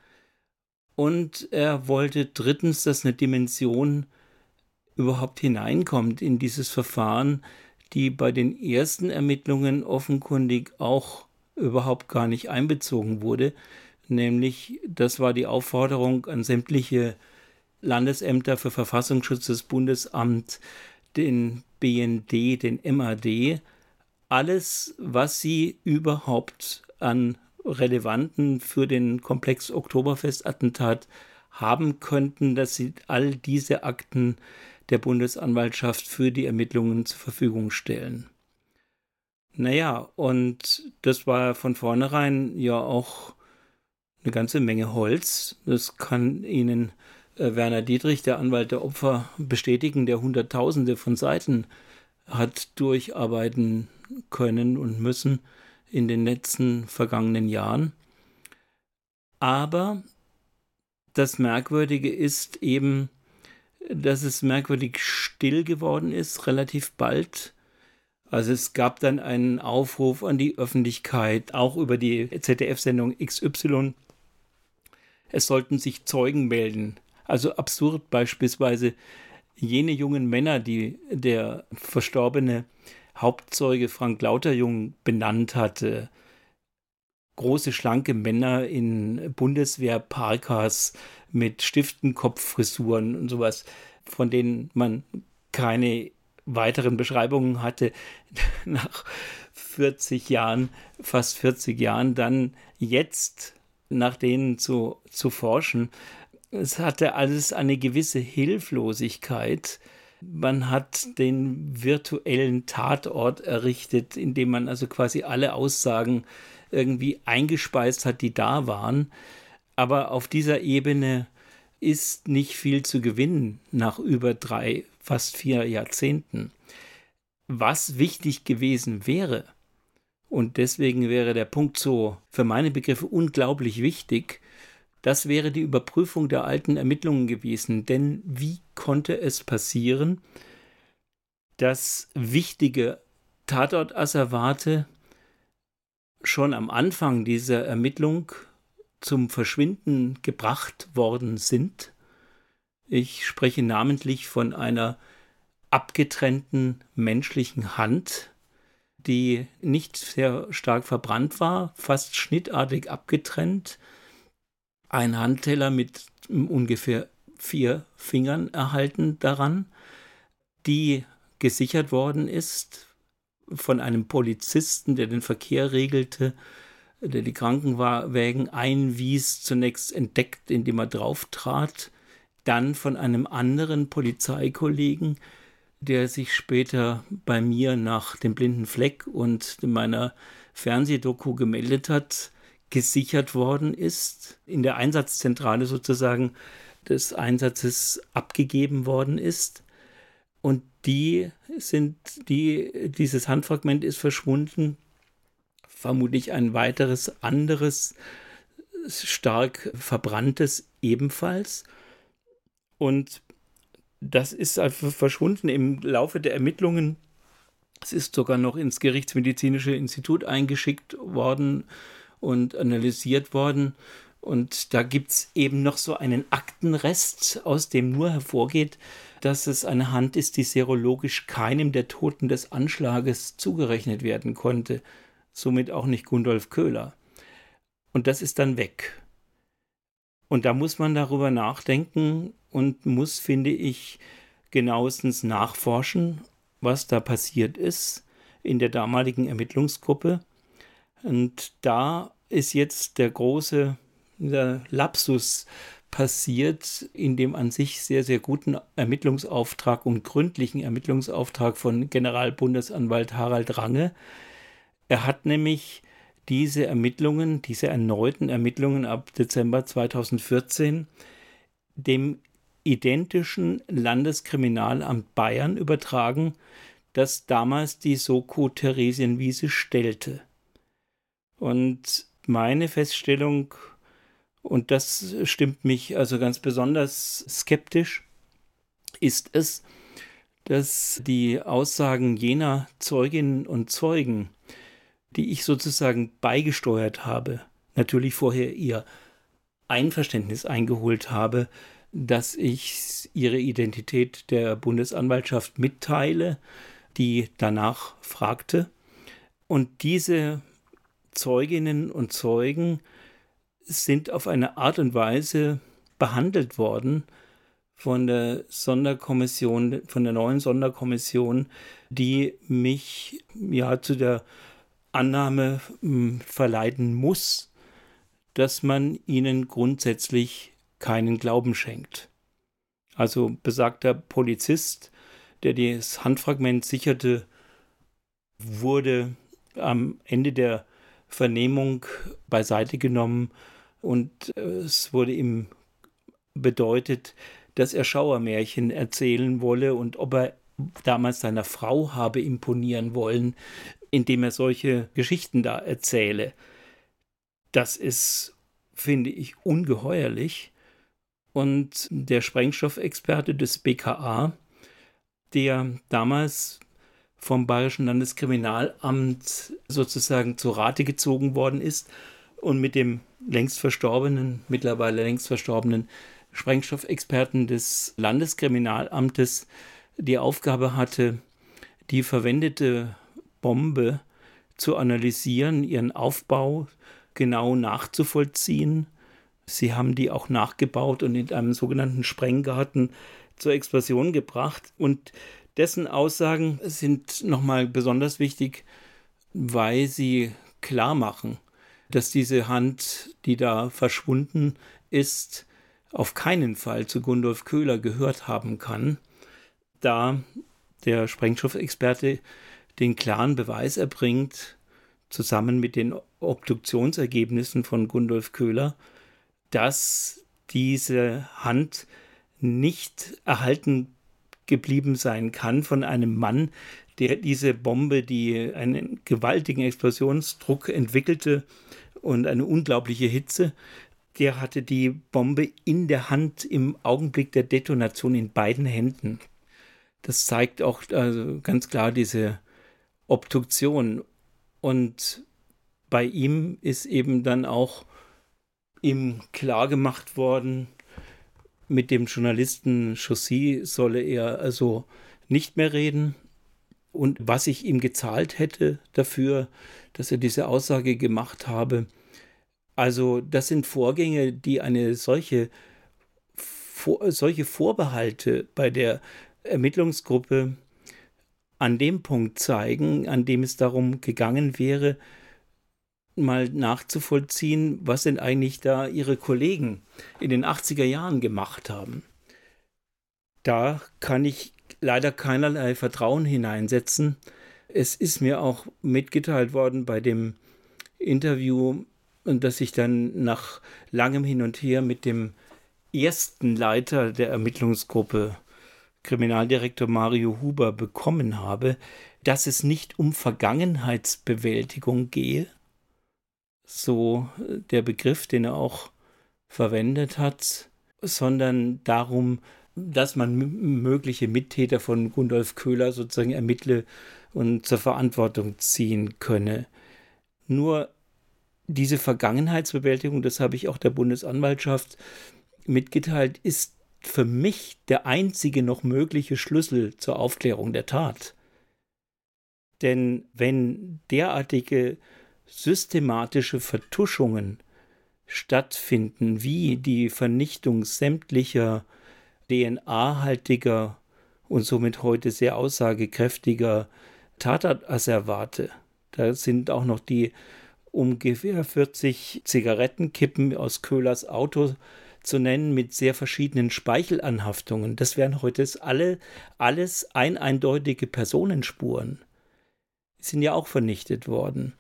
Und er wollte drittens, dass eine Dimension überhaupt hineinkommt in dieses Verfahren, die bei den ersten Ermittlungen offenkundig auch überhaupt gar nicht einbezogen wurde, nämlich das war die Aufforderung an sämtliche Landesämter für Verfassungsschutz des Bundesamt, den BND, den MAD, alles, was sie überhaupt an relevanten für den Komplex Oktoberfest-Attentat haben könnten, dass sie all diese Akten der Bundesanwaltschaft für die Ermittlungen zur Verfügung stellen. Naja, und das war von vornherein ja auch eine ganze Menge Holz. Das kann Ihnen äh, Werner Dietrich, der Anwalt der Opfer, bestätigen, der Hunderttausende von Seiten hat durcharbeiten können und müssen in den letzten vergangenen Jahren. Aber das Merkwürdige ist eben, dass es merkwürdig still geworden ist, relativ bald. Also es gab dann einen Aufruf an die Öffentlichkeit, auch über die ZDF-Sendung XY, es sollten sich Zeugen melden. Also absurd beispielsweise jene jungen Männer, die der verstorbene Hauptzeuge Frank Lauterjung benannt hatte. Große, schlanke Männer in Bundeswehr-Parkas mit Stiftenkopffrisuren und sowas, von denen man keine weiteren Beschreibungen hatte, nach 40 Jahren, fast 40 Jahren, dann jetzt nach denen zu, zu forschen. Es hatte alles eine gewisse Hilflosigkeit. Man hat den virtuellen Tatort errichtet, indem man also quasi alle Aussagen irgendwie eingespeist hat, die da waren. Aber auf dieser Ebene ist nicht viel zu gewinnen nach über drei, fast vier Jahrzehnten. was wichtig gewesen wäre, und deswegen wäre der Punkt so für meine Begriffe unglaublich wichtig, das wäre die Überprüfung der alten Ermittlungen gewesen. Denn wie konnte es passieren, dass wichtige Tatortasservate schon am Anfang dieser Ermittlung zum Verschwinden gebracht worden sind? Ich spreche namentlich von einer abgetrennten menschlichen Hand, die nicht sehr stark verbrannt war, fast schnittartig abgetrennt, ein Handteller mit ungefähr vier Fingern erhalten daran, die gesichert worden ist von einem Polizisten, der den Verkehr regelte, der die Krankenwagen einwies, zunächst entdeckt, indem er drauf trat, dann von einem anderen Polizeikollegen, der sich später bei mir nach dem blinden Fleck und meiner Fernsehdoku gemeldet hat, gesichert worden ist, in der Einsatzzentrale sozusagen des Einsatzes abgegeben worden ist. Und die sind, die, dieses Handfragment ist verschwunden. Vermutlich ein weiteres anderes, stark verbranntes ebenfalls. Und das ist einfach verschwunden im Laufe der Ermittlungen. Es ist sogar noch ins Gerichtsmedizinische Institut eingeschickt worden und analysiert worden. Und da gibt es eben noch so einen Aktenrest, aus dem nur hervorgeht, dass es eine Hand ist, die serologisch keinem der Toten des Anschlages zugerechnet werden konnte. Somit auch nicht Gundolf Köhler. Und das ist dann weg. Und da muss man darüber nachdenken und muss, finde ich, genauestens nachforschen, was da passiert ist in der damaligen Ermittlungsgruppe. Und da ist jetzt der große der Lapsus passiert in dem an sich sehr, sehr guten Ermittlungsauftrag und gründlichen Ermittlungsauftrag von Generalbundesanwalt Harald Range. Er hat nämlich diese Ermittlungen, diese erneuten Ermittlungen ab Dezember 2014 dem identischen Landeskriminalamt Bayern übertragen, das damals die Soko Theresienwiese stellte. Und meine Feststellung, und das stimmt mich also ganz besonders skeptisch, ist es, dass die Aussagen jener Zeuginnen und Zeugen, die ich sozusagen beigesteuert habe, natürlich vorher ihr Einverständnis eingeholt habe, dass ich ihre Identität der Bundesanwaltschaft mitteile, die danach fragte. Und diese Zeuginnen und Zeugen sind auf eine Art und Weise behandelt worden von der Sonderkommission, von der neuen Sonderkommission, die mich ja zu der Annahme hm, verleiten muss, dass man ihnen grundsätzlich keinen Glauben schenkt. Also besagter Polizist, der das Handfragment sicherte, wurde am Ende der Vernehmung beiseite genommen und äh, es wurde ihm bedeutet, dass er Schauermärchen erzählen wolle und ob er damals seiner Frau habe imponieren wollen, indem er solche Geschichten da erzähle. Das ist, finde ich, ungeheuerlich. Und der Sprengstoffexperte des BKA, der damals vom Bayerischen Landeskriminalamt sozusagen zu Rate gezogen worden ist und mit dem längst verstorbenen, mittlerweile längst verstorbenen Sprengstoffexperten des Landeskriminalamtes die Aufgabe hatte, die verwendete Bombe zu analysieren, ihren Aufbau genau nachzuvollziehen. Sie haben die auch nachgebaut und in einem sogenannten Sprenggarten zur Explosion gebracht. Und dessen Aussagen sind nochmal besonders wichtig, weil sie klar machen, dass diese Hand, die da verschwunden ist, auf keinen Fall zu Gundolf Köhler gehört haben kann, da der Sprengstoffexperte den klaren Beweis erbringt, zusammen mit den Obduktionsergebnissen von Gundolf Köhler, dass diese Hand nicht erhalten geblieben sein kann von einem Mann, der diese Bombe, die einen gewaltigen Explosionsdruck entwickelte und eine unglaubliche Hitze, der hatte die Bombe in der Hand im Augenblick der Detonation in beiden Händen. Das zeigt auch also ganz klar diese Obduktion. Und bei ihm ist eben dann auch ihm klar gemacht worden, mit dem Journalisten Chaussy solle er also nicht mehr reden. Und was ich ihm gezahlt hätte dafür, dass er diese Aussage gemacht habe, also das sind Vorgänge, die eine solche, vor, solche Vorbehalte bei der Ermittlungsgruppe an dem Punkt zeigen, an dem es darum gegangen wäre, mal nachzuvollziehen, was denn eigentlich da ihre Kollegen in den 80er Jahren gemacht haben. Da kann ich leider keinerlei Vertrauen hineinsetzen. Es ist mir auch mitgeteilt worden bei dem Interview, das ich dann nach langem Hin und Her mit dem ersten Leiter der Ermittlungsgruppe, Kriminaldirektor Mario Huber, bekommen habe, dass es nicht um Vergangenheitsbewältigung gehe, so äh, der Begriff, den er auch verwendet hat, sondern darum, dass man mögliche Mittäter von Gundolf Köhler sozusagen ermittle und zur Verantwortung ziehen könne. Nur diese Vergangenheitsbewältigung, das habe ich auch der Bundesanwaltschaft mitgeteilt, ist für mich der einzige noch mögliche Schlüssel zur Aufklärung der Tat. Denn wenn derartige systematische Vertuschungen stattfinden, wie die Vernichtung sämtlicher DNA-haltiger und somit heute sehr aussagekräftiger Tatortasservate. Da sind auch noch die ungefähr 40 Zigarettenkippen aus Köhlers Auto zu nennen mit sehr verschiedenen Speichelanhaftungen. Das wären heute alle, alles ein eindeutige Personenspuren. Die sind ja auch vernichtet worden.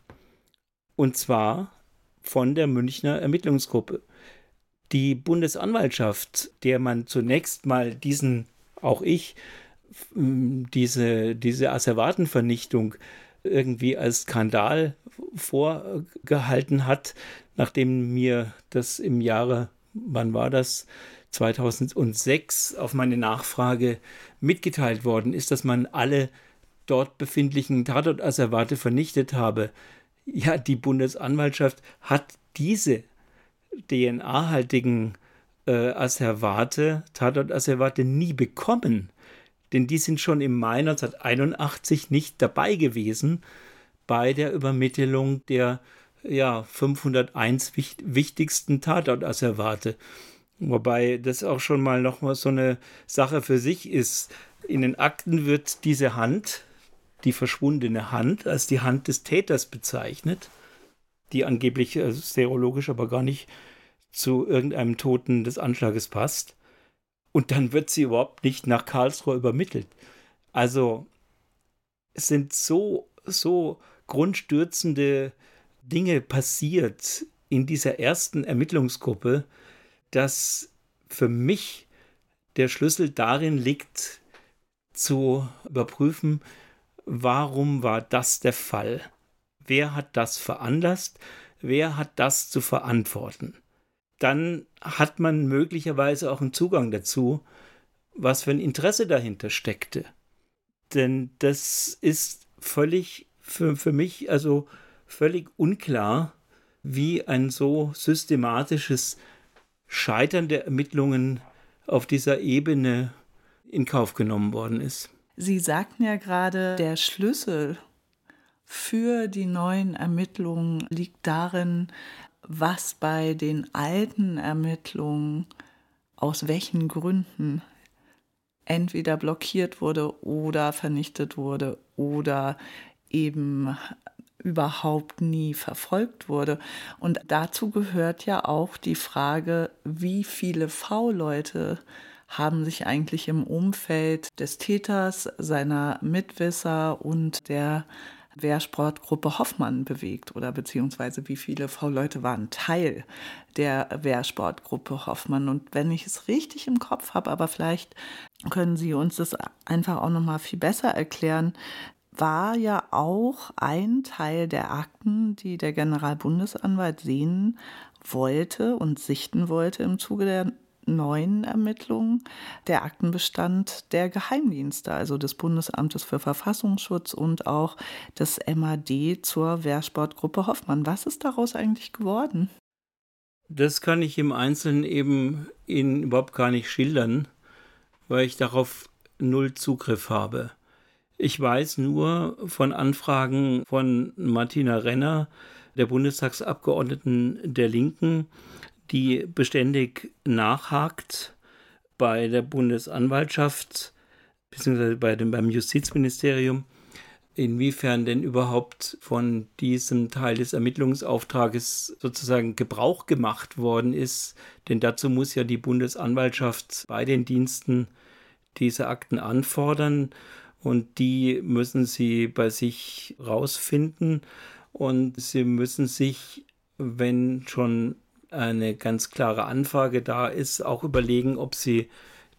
Und zwar von der Münchner Ermittlungsgruppe. Die Bundesanwaltschaft, der man zunächst mal diesen, auch ich, diese, diese Asservatenvernichtung irgendwie als Skandal vorgehalten hat, nachdem mir das im Jahre, wann war das, 2006 auf meine Nachfrage mitgeteilt worden ist, dass man alle dort befindlichen Tatortasservate vernichtet habe, ja, die Bundesanwaltschaft hat diese DNA-haltigen äh, Asservate, Tatortasservate nie bekommen. Denn die sind schon im Mai 1981 nicht dabei gewesen bei der Übermittlung der ja, 501 wichtigsten Tatortasservate. Wobei das auch schon mal noch mal so eine Sache für sich ist. In den Akten wird diese Hand, die verschwundene Hand als die Hand des Täters bezeichnet, die angeblich äh, serologisch aber gar nicht zu irgendeinem Toten des Anschlages passt. Und dann wird sie überhaupt nicht nach Karlsruhe übermittelt. Also es sind so, so grundstürzende Dinge passiert in dieser ersten Ermittlungsgruppe, dass für mich der Schlüssel darin liegt, zu überprüfen, warum war das der Fall? Wer hat das veranlasst? Wer hat das zu verantworten? Dann hat man möglicherweise auch einen Zugang dazu, was für ein Interesse dahinter steckte. Denn das ist völlig für, für mich also völlig unklar, wie ein so systematisches Scheitern der Ermittlungen auf dieser Ebene in Kauf genommen worden ist. Sie sagten ja gerade, der Schlüssel für die neuen Ermittlungen liegt darin, was bei den alten Ermittlungen aus welchen Gründen entweder blockiert wurde oder vernichtet wurde oder eben überhaupt nie verfolgt wurde. Und dazu gehört ja auch die Frage, wie viele V-Leute haben sich eigentlich im Umfeld des Täters, seiner Mitwisser und der Wehrsportgruppe Hoffmann bewegt oder beziehungsweise wie viele V-Leute waren Teil der Wehrsportgruppe Hoffmann. Und wenn ich es richtig im Kopf habe, aber vielleicht können Sie uns das einfach auch noch mal viel besser erklären, war ja auch ein Teil der Akten, die der Generalbundesanwalt sehen wollte und sichten wollte im Zuge der neuen Ermittlungen der Aktenbestand der Geheimdienste, also des Bundesamtes für Verfassungsschutz und auch des MAD zur Wehrsportgruppe Hoffmann. Was ist daraus eigentlich geworden? Das kann ich im Einzelnen eben Ihnen überhaupt gar nicht schildern, weil ich darauf null Zugriff habe. Ich weiß nur von Anfragen von Martina Renner, der Bundestagsabgeordneten der Linken, die beständig nachhakt bei der Bundesanwaltschaft bzw. Bei beim Justizministerium, inwiefern denn überhaupt von diesem Teil des Ermittlungsauftrages sozusagen Gebrauch gemacht worden ist. Denn dazu muss ja die Bundesanwaltschaft bei den Diensten diese Akten anfordern und die müssen sie bei sich rausfinden und sie müssen sich, wenn schon eine ganz klare Anfrage da ist, auch überlegen, ob sie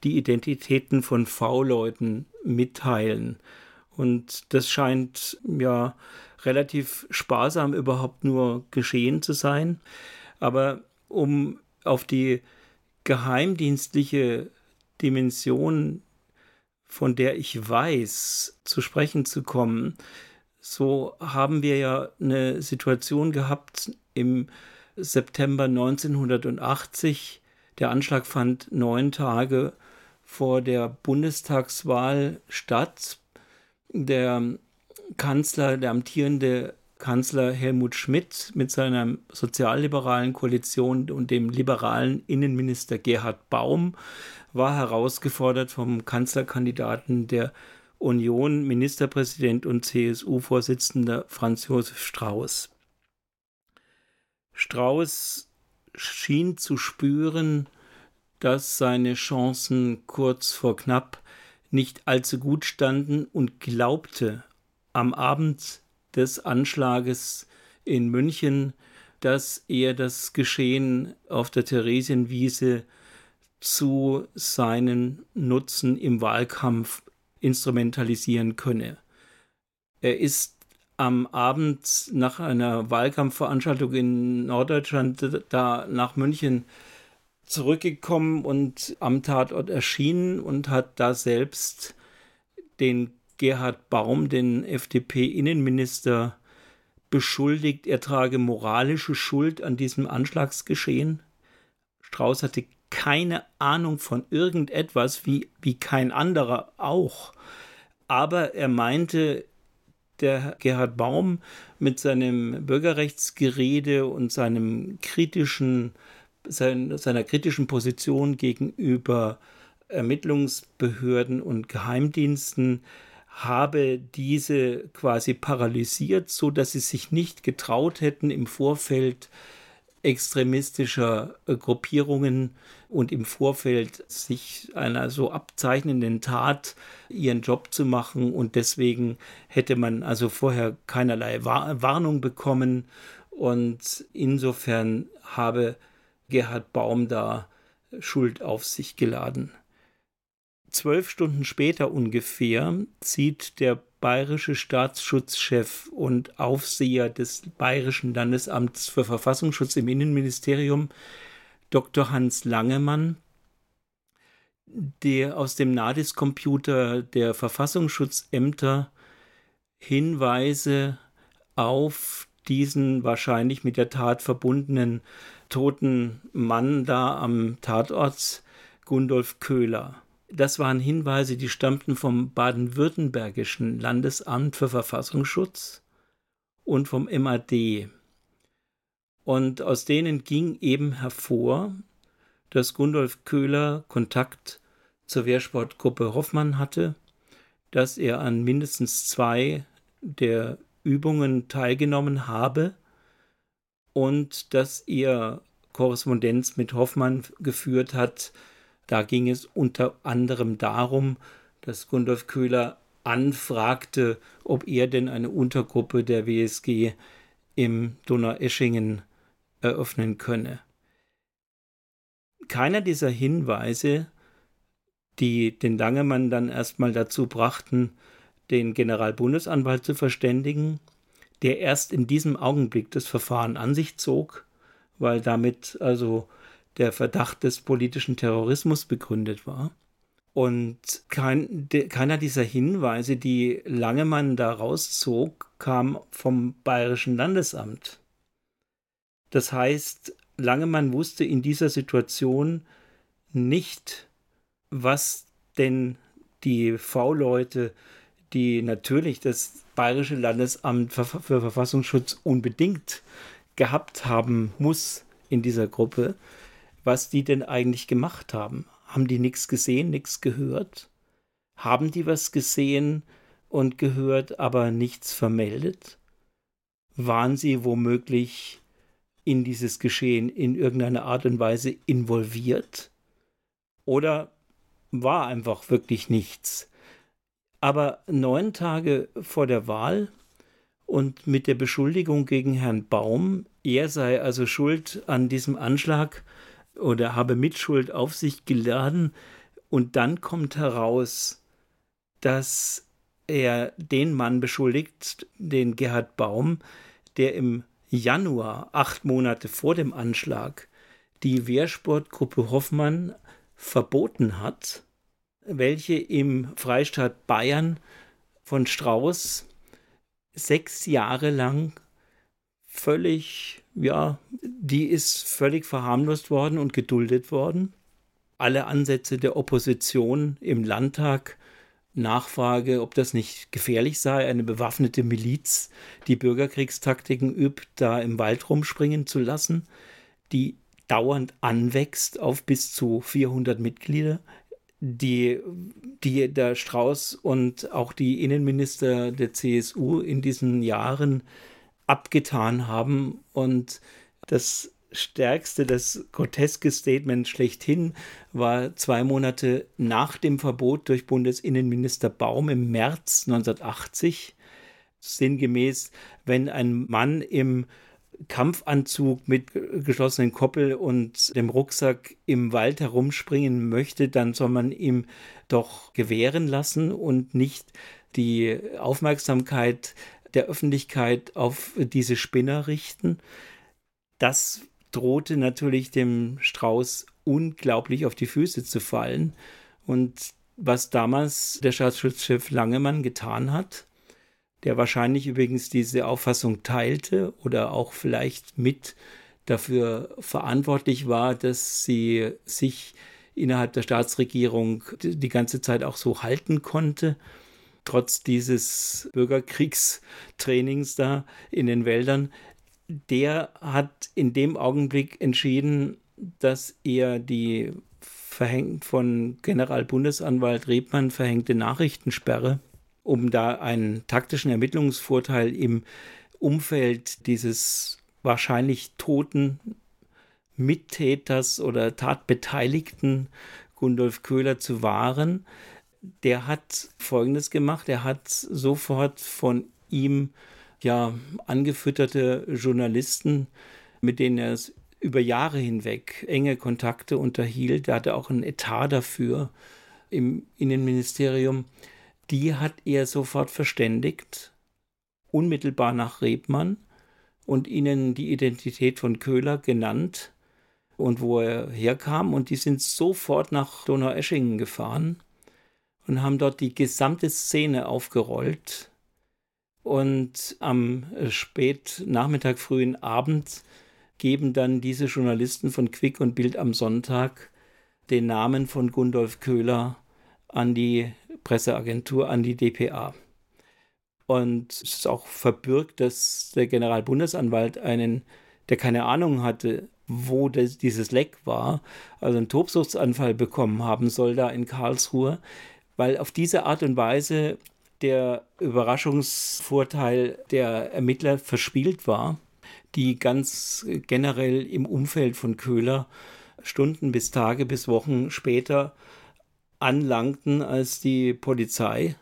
die Identitäten von V-Leuten mitteilen. Und das scheint ja relativ sparsam überhaupt nur geschehen zu sein. Aber um auf die geheimdienstliche Dimension, von der ich weiß, zu sprechen zu kommen, so haben wir ja eine Situation gehabt im September 1980. Der Anschlag fand neun Tage vor der Bundestagswahl statt. Der Kanzler, der amtierende Kanzler Helmut Schmidt mit seiner sozialliberalen Koalition und dem liberalen Innenminister Gerhard Baum war herausgefordert vom Kanzlerkandidaten der Union, Ministerpräsident und CSU-Vorsitzender Franz Josef Strauß. Strauß schien zu spüren, dass seine Chancen kurz vor knapp nicht allzu gut standen und glaubte am Abend des Anschlages in München, dass er das Geschehen auf der Theresienwiese zu seinen Nutzen im Wahlkampf instrumentalisieren könne. Er ist am Abend nach einer Wahlkampfveranstaltung in Norddeutschland da nach München zurückgekommen und am Tatort erschienen und hat da selbst den Gerhard Baum, den FDP-Innenminister, beschuldigt, er trage moralische Schuld an diesem Anschlagsgeschehen. Strauß hatte keine Ahnung von irgendetwas, wie, wie kein anderer auch. Aber er meinte, der Gerhard Baum mit seinem Bürgerrechtsgerede und seinem kritischen, sein, seiner kritischen Position gegenüber Ermittlungsbehörden und Geheimdiensten habe diese quasi paralysiert, so dass sie sich nicht getraut hätten, im Vorfeld extremistischer äh, Gruppierungen und im Vorfeld sich einer so abzeichnenden Tat ihren Job zu machen. Und deswegen hätte man also vorher keinerlei Warnung bekommen. Und insofern habe Gerhard Baum da Schuld auf sich geladen. Zwölf Stunden später ungefähr zieht der bayerische Staatsschutzchef und Aufseher des Bayerischen Landesamts für Verfassungsschutz im Innenministerium, Dr. Hans Langemann, der aus dem NADIS-Computer der Verfassungsschutzämter Hinweise auf diesen wahrscheinlich mit der Tat verbundenen toten Mann da am Tatort Gundolf Köhler das waren Hinweise, die stammten vom baden-württembergischen Landesamt für Verfassungsschutz und vom MAD. Und aus denen ging eben hervor, dass Gundolf Köhler Kontakt zur Wehrsportgruppe Hoffmann hatte, dass er an mindestens zwei der Übungen teilgenommen habe und dass er Korrespondenz mit Hoffmann geführt hat, da ging es unter anderem darum, dass Gundolf Köhler anfragte, ob er denn eine Untergruppe der WSG im Donaueschingen eröffnen könne. Keiner dieser Hinweise, die den Langemann dann erstmal dazu brachten, den Generalbundesanwalt zu verständigen, der erst in diesem Augenblick das Verfahren an sich zog, weil damit also der Verdacht des politischen Terrorismus begründet war. Und kein, de, keiner dieser Hinweise, die Langemann da rauszog, kam vom Bayerischen Landesamt. Das heißt, Langemann wusste in dieser Situation nicht, was denn die V-Leute, die natürlich das Bayerische Landesamt für Verfassungsschutz unbedingt gehabt haben muss in dieser Gruppe, was die denn eigentlich gemacht haben. Haben die nichts gesehen, nichts gehört? Haben die was gesehen und gehört, aber nichts vermeldet? Waren sie womöglich in dieses Geschehen in irgendeiner Art und Weise involviert? Oder war einfach wirklich nichts? Aber neun Tage vor der Wahl und mit der Beschuldigung gegen Herrn Baum, er sei also schuld an diesem Anschlag oder habe Mitschuld auf sich geladen, und dann kommt heraus, dass er den Mann beschuldigt, den Gerhard Baum, der im Januar, acht Monate vor dem Anschlag, die Wehrsportgruppe Hoffmann verboten hat, welche im Freistaat Bayern von Strauß sechs Jahre lang völlig, ja, die ist völlig verharmlost worden und geduldet worden. Alle Ansätze der Opposition im Landtag Nachfrage, ob das nicht gefährlich sei, eine bewaffnete Miliz, die Bürgerkriegstaktiken übt, da im Wald rumspringen zu lassen, die dauernd anwächst auf bis zu 400 Mitglieder, die, die der Strauß und auch die Innenminister der CSU in diesen Jahren abgetan haben. Und das stärkste, das groteske Statement schlechthin war zwei Monate nach dem Verbot durch Bundesinnenminister Baum im März 1980. Sinngemäß, wenn ein Mann im Kampfanzug mit geschlossenen Koppel und dem Rucksack im Wald herumspringen möchte, dann soll man ihm doch gewähren lassen und nicht die Aufmerksamkeit der Öffentlichkeit auf diese Spinner richten. Das drohte natürlich dem Strauß unglaublich auf die Füße zu fallen. Und was damals der Staatsschutzchef Langemann getan hat, der wahrscheinlich übrigens diese Auffassung teilte oder auch vielleicht mit dafür verantwortlich war, dass sie sich innerhalb der Staatsregierung die ganze Zeit auch so halten konnte, trotz dieses Bürgerkriegstrainings da in den Wäldern der hat in dem Augenblick entschieden, dass er die verhängt von Generalbundesanwalt Rebmann verhängte Nachrichtensperre, um da einen taktischen Ermittlungsvorteil im Umfeld dieses wahrscheinlich toten Mittäters oder Tatbeteiligten Gundolf Köhler zu wahren. Der hat Folgendes gemacht, er hat sofort von ihm ja angefütterte Journalisten, mit denen er es über Jahre hinweg enge Kontakte unterhielt. Er hatte auch einen Etat dafür im Innenministerium. Die hat er sofort verständigt, unmittelbar nach Rebmann und ihnen die Identität von Köhler genannt und wo er herkam. Und die sind sofort nach Donaueschingen gefahren und haben dort die gesamte Szene aufgerollt und am äh, Spätnachmittag, frühen Abend geben dann diese Journalisten von Quick und Bild am Sonntag den Namen von Gundolf Köhler an die Presseagentur, an die DPA. Und es ist auch verbürgt, dass der Generalbundesanwalt einen, der keine Ahnung hatte, wo das, dieses Leck war, also einen Tobsuchtsanfall bekommen haben soll da in Karlsruhe, weil auf diese Art und Weise der Überraschungsvorteil der Ermittler verspielt war, die ganz generell im Umfeld von Köhler Stunden bis Tage bis Wochen später anlangten als die Polizei.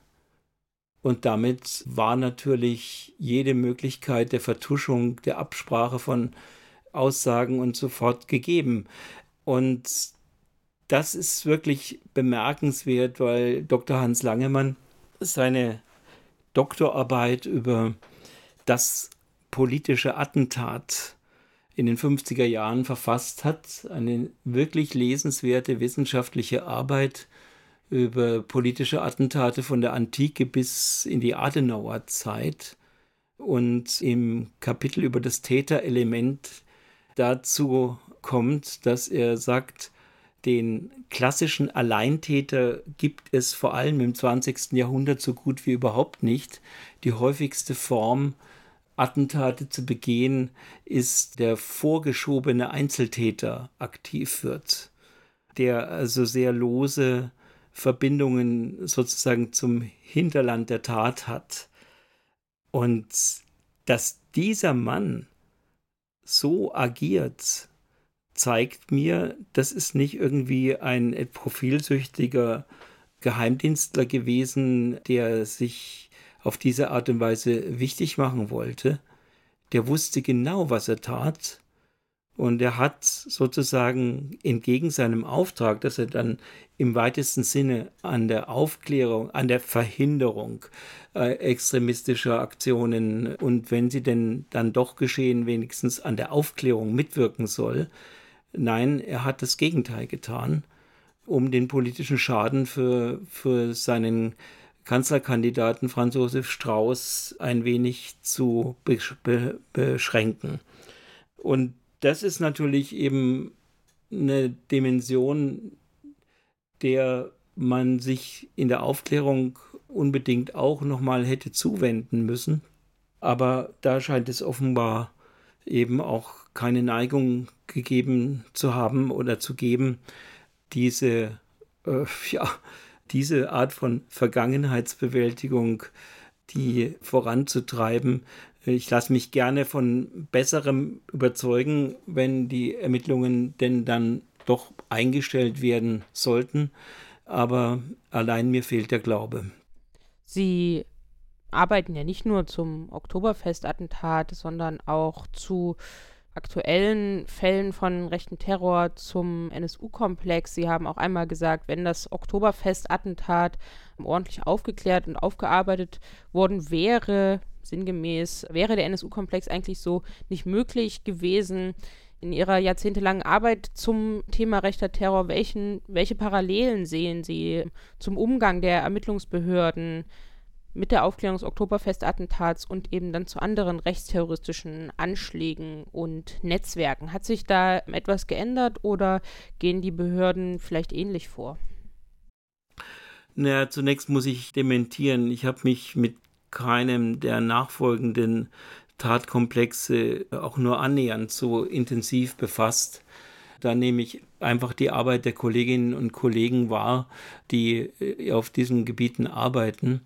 Und damit war natürlich jede Möglichkeit der Vertuschung, der Absprache von Aussagen und so fort gegeben. Und das ist wirklich bemerkenswert, weil Dr. Hans Langemann seine Doktorarbeit über das politische Attentat in den 50er Jahren verfasst hat. Eine wirklich lesenswerte wissenschaftliche Arbeit über politische Attentate von der Antike bis in die Adenauer Zeit. Und im Kapitel über das Täterelement dazu kommt, dass er sagt, den klassischen Alleintäter gibt es vor allem im 20. Jahrhundert so gut wie überhaupt nicht. Die häufigste Form Attentate zu begehen, ist der vorgeschobene Einzeltäter aktiv wird, der also sehr lose Verbindungen sozusagen zum Hinterland der Tat hat. Und dass dieser Mann so agiert, zeigt mir, das ist nicht irgendwie ein profilsüchtiger Geheimdienstler gewesen, der sich auf diese Art und Weise wichtig machen wollte, der wusste genau, was er tat, und er hat sozusagen entgegen seinem Auftrag, dass er dann im weitesten Sinne an der Aufklärung, an der Verhinderung äh, extremistischer Aktionen und wenn sie denn dann doch geschehen, wenigstens an der Aufklärung mitwirken soll. Nein, er hat das Gegenteil getan, um den politischen Schaden für, für seinen Kanzlerkandidaten Franz Josef Strauß ein wenig zu beschränken. Und das ist natürlich eben eine Dimension, der man sich in der Aufklärung unbedingt auch nochmal hätte zuwenden müssen. Aber da scheint es offenbar eben auch keine Neigung gegeben zu haben oder zu geben, diese äh, ja, diese Art von Vergangenheitsbewältigung, die voranzutreiben. Ich lasse mich gerne von Besserem überzeugen, wenn die Ermittlungen denn dann doch eingestellt werden sollten. Aber allein mir fehlt der Glaube. Sie arbeiten ja nicht nur zum Oktoberfestattentat, sondern auch zu aktuellen Fällen von rechten Terror zum NSU-Komplex. Sie haben auch einmal gesagt, wenn das Oktoberfest-Attentat ordentlich aufgeklärt und aufgearbeitet worden wäre, sinngemäß, wäre der NSU-Komplex eigentlich so nicht möglich gewesen. In Ihrer jahrzehntelangen Arbeit zum Thema rechter Terror, welchen, welche Parallelen sehen Sie zum Umgang der Ermittlungsbehörden mit der Aufklärung des Oktoberfest-Attentats und eben dann zu anderen rechtsterroristischen Anschlägen und Netzwerken. Hat sich da etwas geändert oder gehen die Behörden vielleicht ähnlich vor? Naja, zunächst muss ich dementieren. Ich habe mich mit keinem der nachfolgenden Tatkomplexe auch nur annähernd so intensiv befasst. Da nehme ich einfach die Arbeit der Kolleginnen und Kollegen wahr, die äh, auf diesen Gebieten arbeiten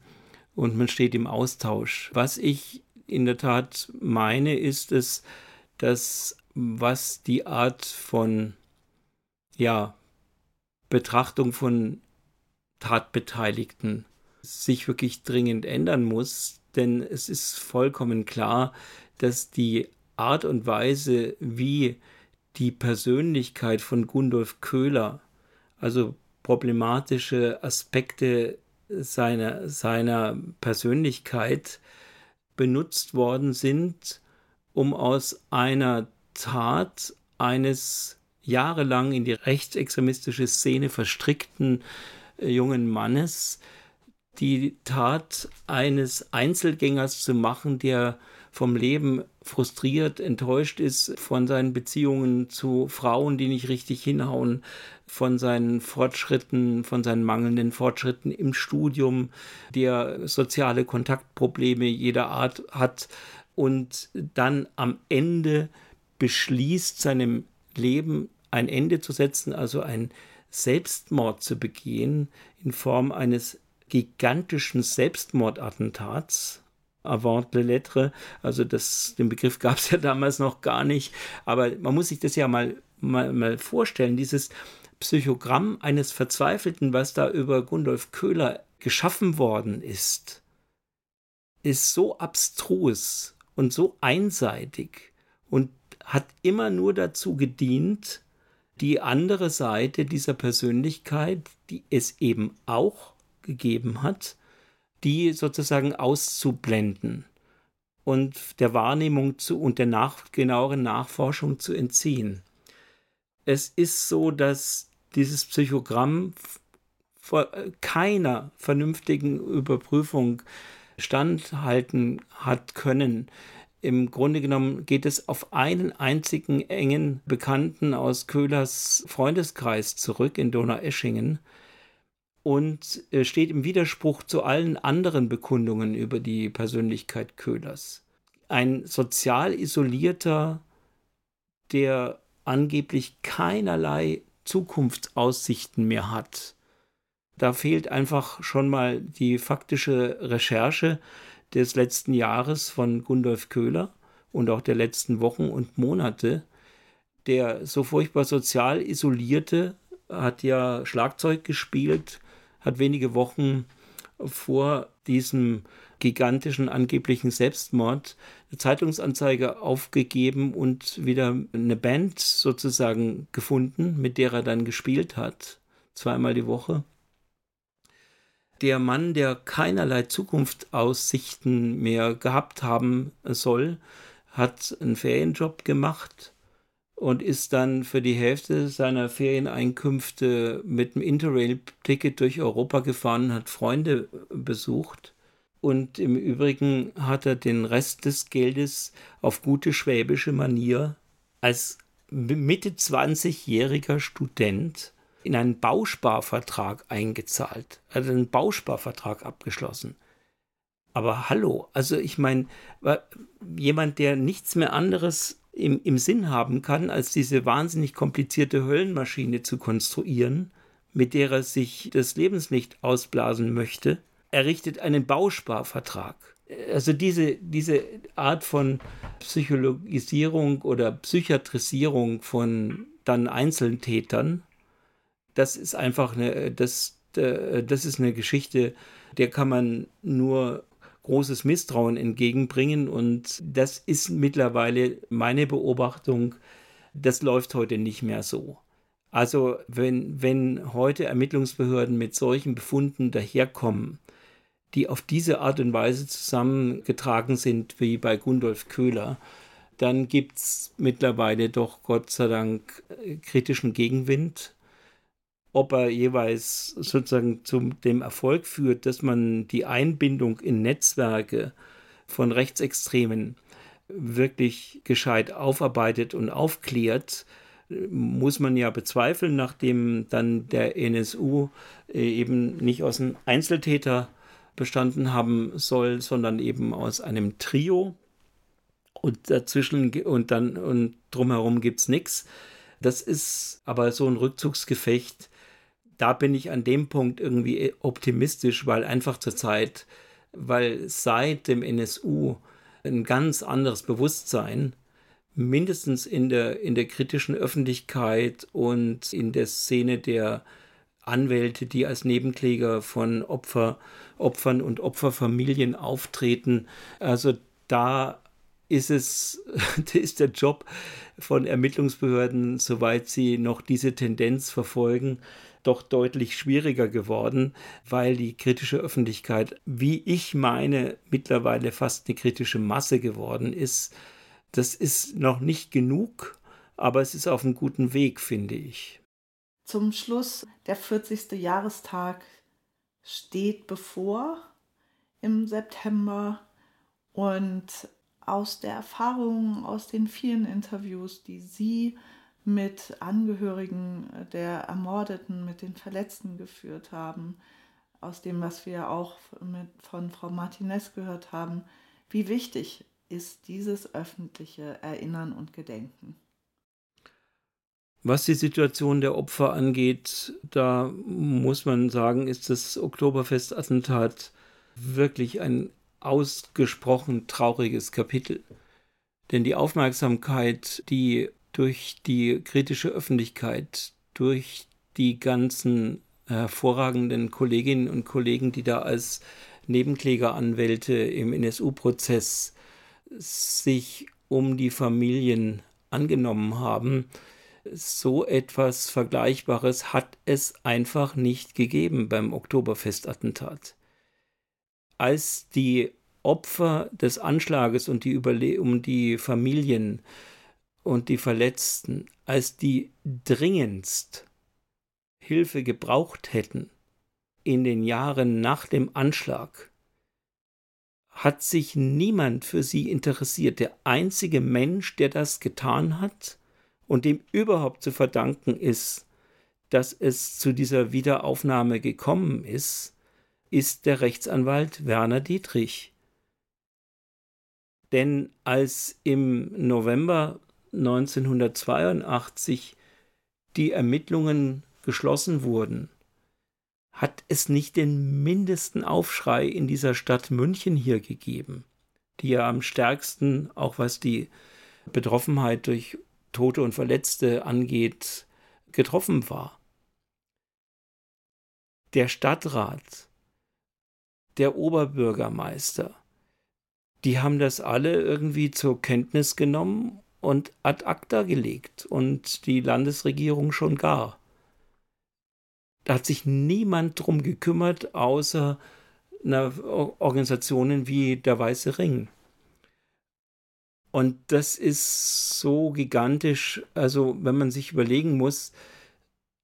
und man steht im Austausch. Was ich in der Tat meine, ist es, dass was die Art von ja, Betrachtung von Tatbeteiligten sich wirklich dringend ändern muss, denn es ist vollkommen klar, dass die Art und Weise, wie die Persönlichkeit von Gundolf Köhler, also problematische Aspekte seiner, seiner Persönlichkeit benutzt worden sind, um aus einer Tat eines jahrelang in die rechtsextremistische Szene verstrickten äh, jungen Mannes die Tat eines Einzelgängers zu machen, der vom Leben frustriert, enttäuscht ist von seinen Beziehungen zu Frauen, die nicht richtig hinhauen, von seinen Fortschritten, von seinen mangelnden Fortschritten im Studium, der soziale Kontaktprobleme jeder Art hat und dann am Ende beschließt, seinem Leben ein Ende zu setzen, also ein Selbstmord zu begehen in Form eines gigantischen Selbstmordattentats, avant le lettre, also das, den Begriff gab es ja damals noch gar nicht, aber man muss sich das ja mal, mal, mal vorstellen, dieses Psychogramm eines Verzweifelten, was da über Gundolf Köhler geschaffen worden ist, ist so abstrus und so einseitig und hat immer nur dazu gedient, die andere Seite dieser Persönlichkeit, die es eben auch gegeben hat, die sozusagen auszublenden und der Wahrnehmung zu und der nach, genaueren Nachforschung zu entziehen. Es ist so, dass dieses Psychogramm vor keiner vernünftigen Überprüfung standhalten hat können. Im Grunde genommen geht es auf einen einzigen engen Bekannten aus Köhlers Freundeskreis zurück in Donaueschingen und äh, steht im Widerspruch zu allen anderen Bekundungen über die Persönlichkeit Köhlers. Ein sozial isolierter, der angeblich keinerlei Zukunftsaussichten mehr hat. Da fehlt einfach schon mal die faktische Recherche des letzten Jahres von Gundolf Köhler und auch der letzten Wochen und Monate. Der so furchtbar sozial isolierte hat ja Schlagzeug gespielt, hat wenige Wochen vor diesem gigantischen angeblichen Selbstmord eine Zeitungsanzeige aufgegeben und wieder eine Band sozusagen gefunden, mit der er dann gespielt hat, zweimal die Woche der Mann, der keinerlei Zukunftsaussichten mehr gehabt haben soll, hat einen Ferienjob gemacht und ist dann für die Hälfte seiner Ferieneinkünfte mit dem Interrail-Ticket durch Europa gefahren, hat Freunde besucht. Und im Übrigen hat er den Rest des Geldes auf gute schwäbische Manier als Mitte 20-jähriger Student in einen Bausparvertrag eingezahlt, er hat einen Bausparvertrag abgeschlossen. Aber hallo, also ich meine, jemand, der nichts mehr anderes im, im Sinn haben kann, als diese wahnsinnig komplizierte Höllenmaschine zu konstruieren, mit der er sich das Lebenslicht ausblasen möchte, errichtet einen Bausparvertrag. Also diese, diese Art von Psychologisierung oder Psychiatrisierung von dann Einzeltätern das ist einfach eine, das, das ist eine Geschichte, der kann man nur großes Misstrauen entgegenbringen und das ist mittlerweile meine Beobachtung, das läuft heute nicht mehr so. Also wenn, wenn heute Ermittlungsbehörden mit solchen Befunden daherkommen, die auf diese Art und Weise zusammengetragen sind wie bei Gundolf Köhler, dann gibt es mittlerweile doch Gott sei Dank kritischen Gegenwind. Ob er jeweils sozusagen zu dem Erfolg führt, dass man die Einbindung in Netzwerke von Rechtsextremen wirklich gescheit aufarbeitet und aufklärt, muss man ja bezweifeln, nachdem dann der NSU äh, eben nicht aus einem Einzeltäter bestanden haben soll, sondern eben aus einem Trio. Und dazwischen und dann und drumherum gibt es nichts. Das ist aber so ein Rückzugsgefecht, da bin ich an dem Punkt irgendwie optimistisch, weil einfach zur Zeit, weil seit dem NSU ein ganz anderes Bewusstsein mindestens in der, in der kritischen Öffentlichkeit und in der Szene der Anwälte, die als Nebenkläger von Opfer, Opfern und Opferfamilien auftreten. Also da ist es, ist der Job von Ermittlungsbehörden, soweit sie noch diese Tendenz verfolgen, doch deutlich schwieriger geworden, weil die kritische Öffentlichkeit, wie ich meine, mittlerweile fast eine kritische Masse geworden ist. Das ist noch nicht genug, aber es ist auf einem guten Weg, finde ich. Zum Schluss, der 40. Jahrestag steht bevor im September und aus der Erfahrung, aus den vielen Interviews, die Sie mit Angehörigen der Ermordeten, mit den Verletzten geführt haben, aus dem, was wir auch mit, von Frau Martinez gehört haben, wie wichtig ist dieses öffentliche Erinnern und Gedenken? Was die Situation der Opfer angeht, da muss man sagen, ist das Oktoberfest-Attentat wirklich ein ausgesprochen trauriges Kapitel. Denn die Aufmerksamkeit, die durch die kritische Öffentlichkeit, durch die ganzen hervorragenden Kolleginnen und Kollegen, die da als Nebenklägeranwälte im NSU-Prozess sich um die Familien angenommen haben. So etwas Vergleichbares hat es einfach nicht gegeben beim Oktoberfestattentat. als die Opfer des Anschlages und die Überle um die Familien und die Verletzten, als die dringendst Hilfe gebraucht hätten in den Jahren nach dem Anschlag, hat sich niemand für sie interessiert. Der einzige Mensch, der das getan hat und dem überhaupt zu verdanken ist, dass es zu dieser Wiederaufnahme gekommen ist, ist der Rechtsanwalt Werner Dietrich. Denn als im November 1982 die Ermittlungen geschlossen wurden, hat es nicht den mindesten Aufschrei in dieser Stadt München hier gegeben, die ja am stärksten, auch was die Betroffenheit durch Tote und Verletzte angeht, getroffen war. Der Stadtrat, der Oberbürgermeister, die haben das alle irgendwie zur Kenntnis genommen und ad acta gelegt und die Landesregierung schon gar. Da hat sich niemand drum gekümmert, außer Organisationen wie der Weiße Ring. Und das ist so gigantisch, also wenn man sich überlegen muss,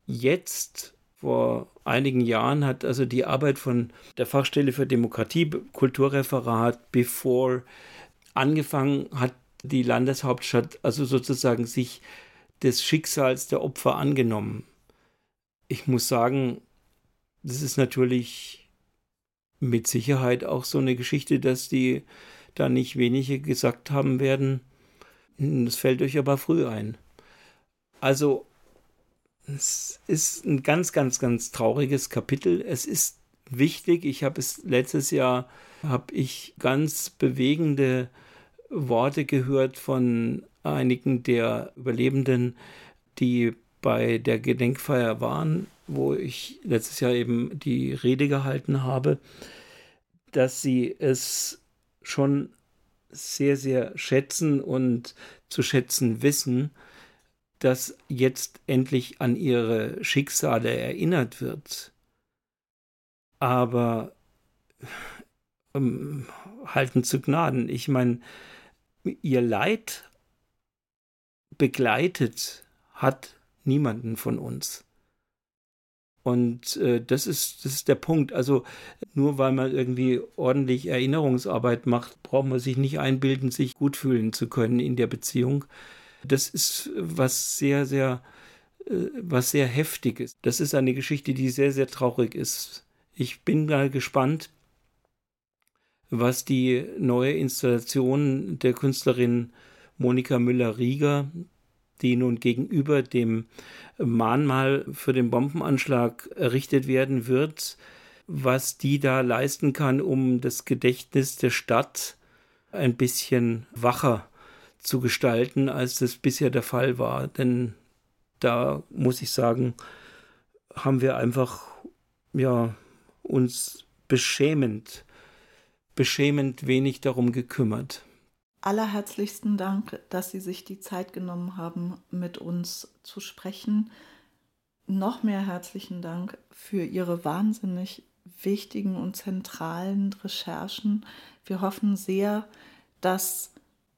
jetzt vor einigen Jahren hat also die Arbeit von der Fachstelle für Demokratie, Kulturreferat, bevor angefangen hat die Landeshauptstadt also sozusagen sich des Schicksals der Opfer angenommen. Ich muss sagen, das ist natürlich mit Sicherheit auch so eine Geschichte, dass die da nicht wenige gesagt haben werden, das fällt euch aber früh ein. Also, es ist ein ganz, ganz, ganz trauriges Kapitel. Es ist wichtig. Ich habe es letztes Jahr, habe ich ganz bewegende Worte gehört von einigen der Überlebenden, die bei der Gedenkfeier waren, wo ich letztes Jahr eben die Rede gehalten habe, dass sie es schon sehr, sehr schätzen und zu schätzen wissen, dass jetzt endlich an ihre Schicksale erinnert wird. Aber ähm, halten zu Gnaden. Ich meine, ihr Leid begleitet hat niemanden von uns. Und äh, das, ist, das ist der Punkt. Also nur weil man irgendwie ordentlich Erinnerungsarbeit macht, braucht man sich nicht einbilden, sich gut fühlen zu können in der Beziehung. Das ist was sehr, sehr, äh, was sehr heftig ist. Das ist eine Geschichte, die sehr, sehr traurig ist. Ich bin mal gespannt, was die neue Installation der Künstlerin Monika Müller-Rieger, die nun gegenüber dem Mahnmal für den Bombenanschlag errichtet werden wird, was die da leisten kann, um das Gedächtnis der Stadt ein bisschen wacher zu gestalten, als das bisher der Fall war. Denn da muss ich sagen, haben wir einfach ja uns beschämend, beschämend wenig darum gekümmert allerherzlichsten Dank, dass Sie sich die Zeit genommen haben, mit uns zu sprechen. Noch mehr herzlichen Dank für Ihre wahnsinnig wichtigen und zentralen Recherchen. Wir hoffen sehr, dass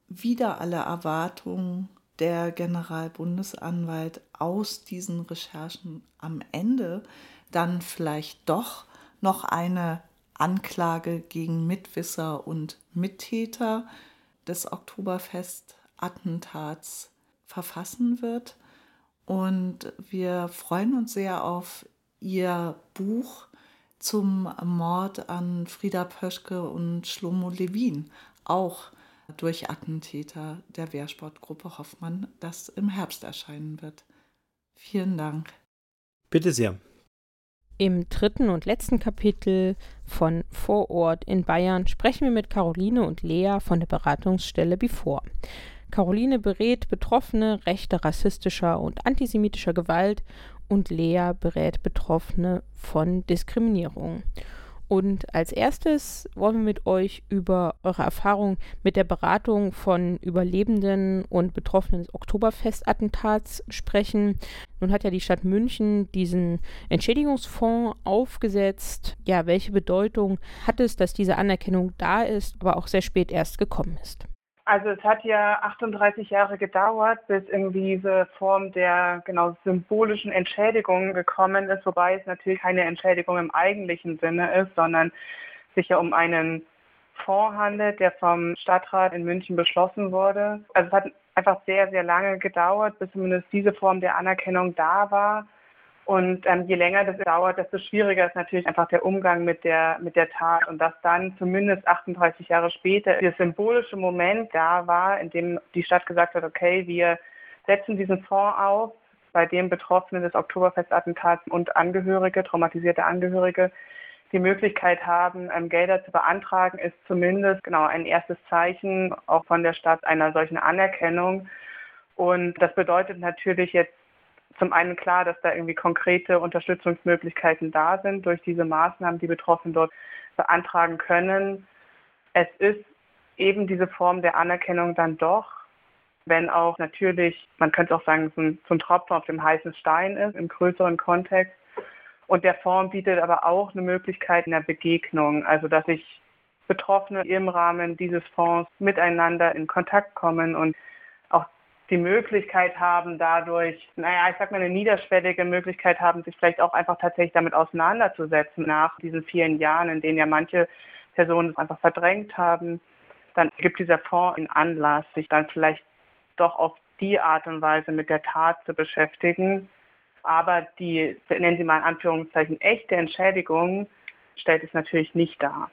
wieder alle Erwartungen der Generalbundesanwalt aus diesen Recherchen am Ende dann vielleicht doch noch eine Anklage gegen Mitwisser und Mittäter des Oktoberfest-Attentats verfassen wird. Und wir freuen uns sehr auf Ihr Buch zum Mord an Frieda Pöschke und Schlomo Levin, auch durch Attentäter der Wehrsportgruppe Hoffmann, das im Herbst erscheinen wird. Vielen Dank. Bitte sehr. Im dritten und letzten Kapitel von Vor Ort in Bayern sprechen wir mit Caroline und Lea von der Beratungsstelle Before. Caroline berät Betroffene rechter, rassistischer und antisemitischer Gewalt und Lea berät Betroffene von Diskriminierung. Und als erstes wollen wir mit euch über eure Erfahrung mit der Beratung von Überlebenden und Betroffenen des Oktoberfestattentats sprechen. Nun hat ja die Stadt München diesen Entschädigungsfonds aufgesetzt. Ja, welche Bedeutung hat es, dass diese Anerkennung da ist, aber auch sehr spät erst gekommen ist? Also es hat ja 38 Jahre gedauert, bis irgendwie diese Form der genau symbolischen Entschädigung gekommen ist, wobei es natürlich keine Entschädigung im eigentlichen Sinne ist, sondern sich ja um einen Fonds handelt, der vom Stadtrat in München beschlossen wurde. Also es hat einfach sehr, sehr lange gedauert, bis zumindest diese Form der Anerkennung da war. Und ähm, je länger das dauert, desto schwieriger ist natürlich einfach der Umgang mit der, mit der Tat. Und dass dann zumindest 38 Jahre später der symbolische Moment da war, in dem die Stadt gesagt hat, okay, wir setzen diesen Fonds auf, bei dem Betroffene des Oktoberfestattentats und Angehörige, traumatisierte Angehörige, die Möglichkeit haben, ähm, Gelder zu beantragen, ist zumindest genau ein erstes Zeichen auch von der Stadt einer solchen Anerkennung. Und das bedeutet natürlich jetzt zum einen klar, dass da irgendwie konkrete Unterstützungsmöglichkeiten da sind durch diese Maßnahmen, die Betroffene dort beantragen können. Es ist eben diese Form der Anerkennung dann doch, wenn auch natürlich, man könnte auch sagen, so ein, so ein Tropfen auf dem heißen Stein ist im größeren Kontext. Und der Fonds bietet aber auch eine Möglichkeit in der Begegnung, also dass sich Betroffene im Rahmen dieses Fonds miteinander in Kontakt kommen und die Möglichkeit haben, dadurch, naja, ich sag mal, eine niederschwellige Möglichkeit haben, sich vielleicht auch einfach tatsächlich damit auseinanderzusetzen nach diesen vielen Jahren, in denen ja manche Personen es einfach verdrängt haben, dann gibt dieser Fonds einen Anlass, sich dann vielleicht doch auf die Art und Weise mit der Tat zu beschäftigen. Aber die, nennen Sie mal in Anführungszeichen, echte Entschädigung stellt es natürlich nicht dar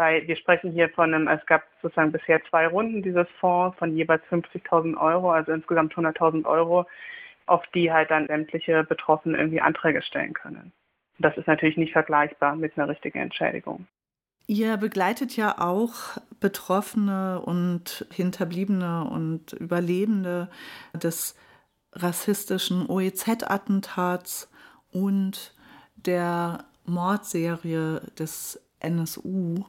weil wir sprechen hier von einem, es gab sozusagen bisher zwei Runden dieses Fonds von jeweils 50.000 Euro, also insgesamt 100.000 Euro, auf die halt dann sämtliche Betroffene irgendwie Anträge stellen können. Das ist natürlich nicht vergleichbar mit einer richtigen Entschädigung. Ihr begleitet ja auch Betroffene und Hinterbliebene und Überlebende des rassistischen OEZ-Attentats und der Mordserie des NSU.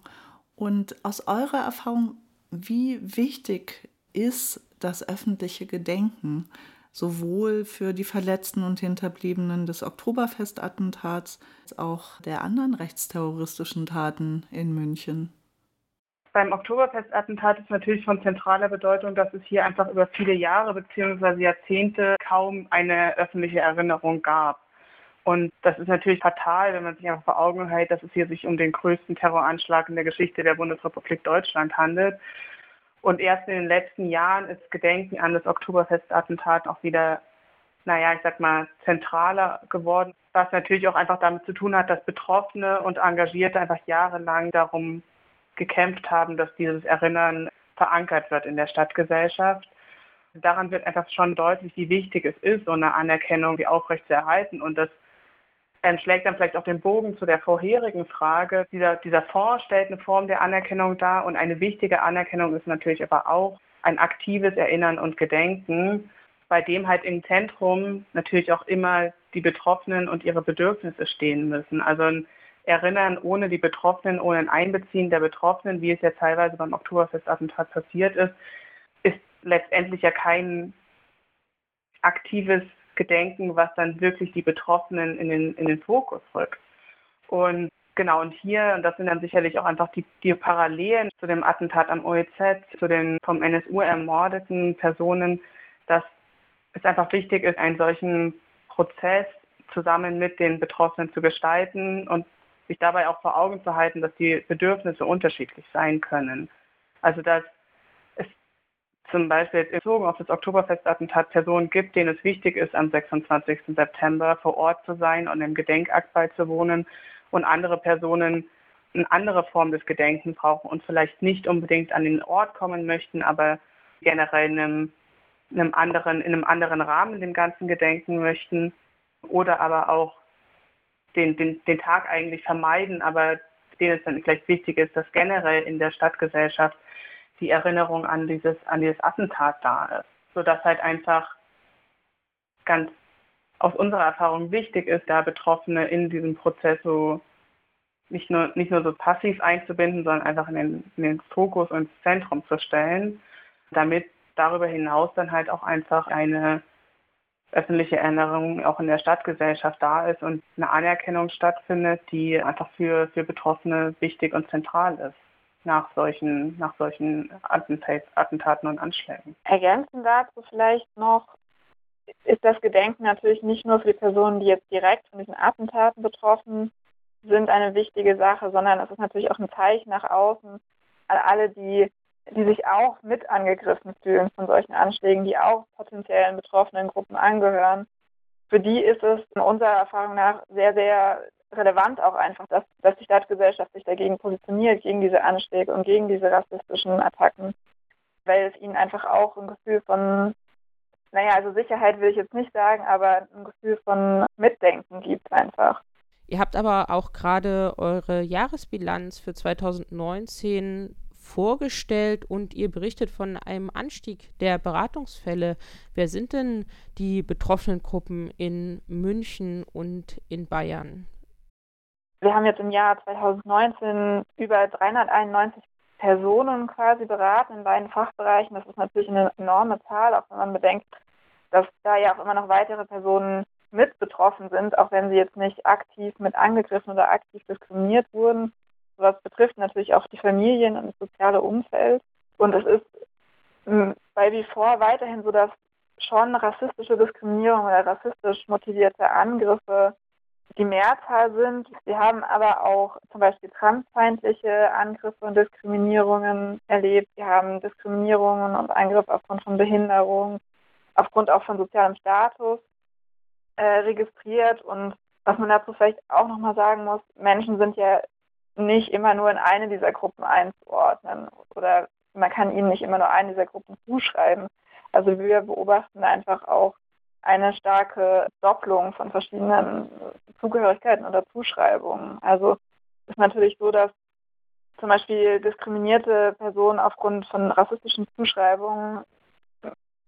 Und aus eurer Erfahrung, wie wichtig ist das öffentliche Gedenken, sowohl für die Verletzten und Hinterbliebenen des Oktoberfestattentats als auch der anderen rechtsterroristischen Taten in München? Beim Oktoberfestattentat ist natürlich von zentraler Bedeutung, dass es hier einfach über viele Jahre bzw. Jahrzehnte kaum eine öffentliche Erinnerung gab. Und das ist natürlich fatal, wenn man sich einfach vor Augen hält, dass es hier sich um den größten Terroranschlag in der Geschichte der Bundesrepublik Deutschland handelt. Und erst in den letzten Jahren ist Gedenken an das Oktoberfestattentat auch wieder, naja, ich sag mal, zentraler geworden, was natürlich auch einfach damit zu tun hat, dass Betroffene und Engagierte einfach jahrelang darum gekämpft haben, dass dieses Erinnern verankert wird in der Stadtgesellschaft. Daran wird einfach schon deutlich, wie wichtig es ist, so eine Anerkennung wie aufrecht zu erhalten und das ähm, schlägt dann vielleicht auch den Bogen zu der vorherigen Frage. Dieser, dieser Fonds stellt eine Form der Anerkennung dar und eine wichtige Anerkennung ist natürlich aber auch ein aktives Erinnern und Gedenken, bei dem halt im Zentrum natürlich auch immer die Betroffenen und ihre Bedürfnisse stehen müssen. Also ein Erinnern ohne die Betroffenen, ohne ein Einbeziehen der Betroffenen, wie es ja teilweise beim Oktoberfestattentat passiert ist, ist letztendlich ja kein aktives Gedenken, was dann wirklich die Betroffenen in den, in den Fokus rückt. Und genau, und hier, und das sind dann sicherlich auch einfach die, die Parallelen zu dem Attentat am OEZ, zu den vom NSU ermordeten Personen, dass es einfach wichtig ist, einen solchen Prozess zusammen mit den Betroffenen zu gestalten und sich dabei auch vor Augen zu halten, dass die Bedürfnisse unterschiedlich sein können. Also dass zum Beispiel bezogen auf das Oktoberfestattentat Personen gibt, denen es wichtig ist, am 26. September vor Ort zu sein und im Gedenkakt beizuwohnen und andere Personen eine andere Form des Gedenkens brauchen und vielleicht nicht unbedingt an den Ort kommen möchten, aber generell in einem, in einem anderen, in einem anderen Rahmen dem Ganzen gedenken möchten oder aber auch den, den, den Tag eigentlich vermeiden, aber denen es dann vielleicht wichtig ist, dass generell in der Stadtgesellschaft die Erinnerung an dieses, an dieses Attentat da ist. Sodass halt einfach ganz aus unserer Erfahrung wichtig ist, da Betroffene in diesem Prozess so nicht nur, nicht nur so passiv einzubinden, sondern einfach in den, in den Fokus und ins Zentrum zu stellen, damit darüber hinaus dann halt auch einfach eine öffentliche Erinnerung auch in der Stadtgesellschaft da ist und eine Anerkennung stattfindet, die einfach für, für Betroffene wichtig und zentral ist nach solchen, nach solchen Attentaten und Anschlägen. Ergänzend dazu vielleicht noch, ist das Gedenken natürlich nicht nur für die Personen, die jetzt direkt von diesen Attentaten betroffen sind, eine wichtige Sache, sondern es ist natürlich auch ein Zeichen nach außen an alle, die die sich auch mit angegriffen fühlen von solchen Anschlägen, die auch potenziellen betroffenen Gruppen angehören. Für die ist es unserer Erfahrung nach sehr, sehr relevant auch einfach, dass, dass die Stadtgesellschaft sich dagegen positioniert, gegen diese Anschläge und gegen diese rassistischen Attacken, weil es ihnen einfach auch ein Gefühl von, naja, also Sicherheit will ich jetzt nicht sagen, aber ein Gefühl von Mitdenken gibt einfach. Ihr habt aber auch gerade eure Jahresbilanz für 2019 vorgestellt und ihr berichtet von einem Anstieg der Beratungsfälle. Wer sind denn die betroffenen Gruppen in München und in Bayern? Wir haben jetzt im Jahr 2019 über 391 Personen quasi beraten in beiden Fachbereichen. Das ist natürlich eine enorme Zahl, auch wenn man bedenkt, dass da ja auch immer noch weitere Personen mit betroffen sind, auch wenn sie jetzt nicht aktiv mit angegriffen oder aktiv diskriminiert wurden. Sowas betrifft natürlich auch die Familien und das soziale Umfeld. Und es ist bei wie vor weiterhin so, dass schon rassistische Diskriminierung oder rassistisch motivierte Angriffe die Mehrzahl sind. Wir haben aber auch zum Beispiel transfeindliche Angriffe und Diskriminierungen erlebt. Wir haben Diskriminierungen und Angriffe aufgrund von Behinderung, aufgrund auch von sozialem Status äh, registriert. Und was man dazu vielleicht auch nochmal sagen muss, Menschen sind ja nicht immer nur in eine dieser Gruppen einzuordnen oder man kann ihnen nicht immer nur eine dieser Gruppen zuschreiben. Also wir beobachten einfach auch eine starke Doppelung von verschiedenen Zugehörigkeiten oder Zuschreibungen. Also ist natürlich so, dass zum Beispiel diskriminierte Personen aufgrund von rassistischen Zuschreibungen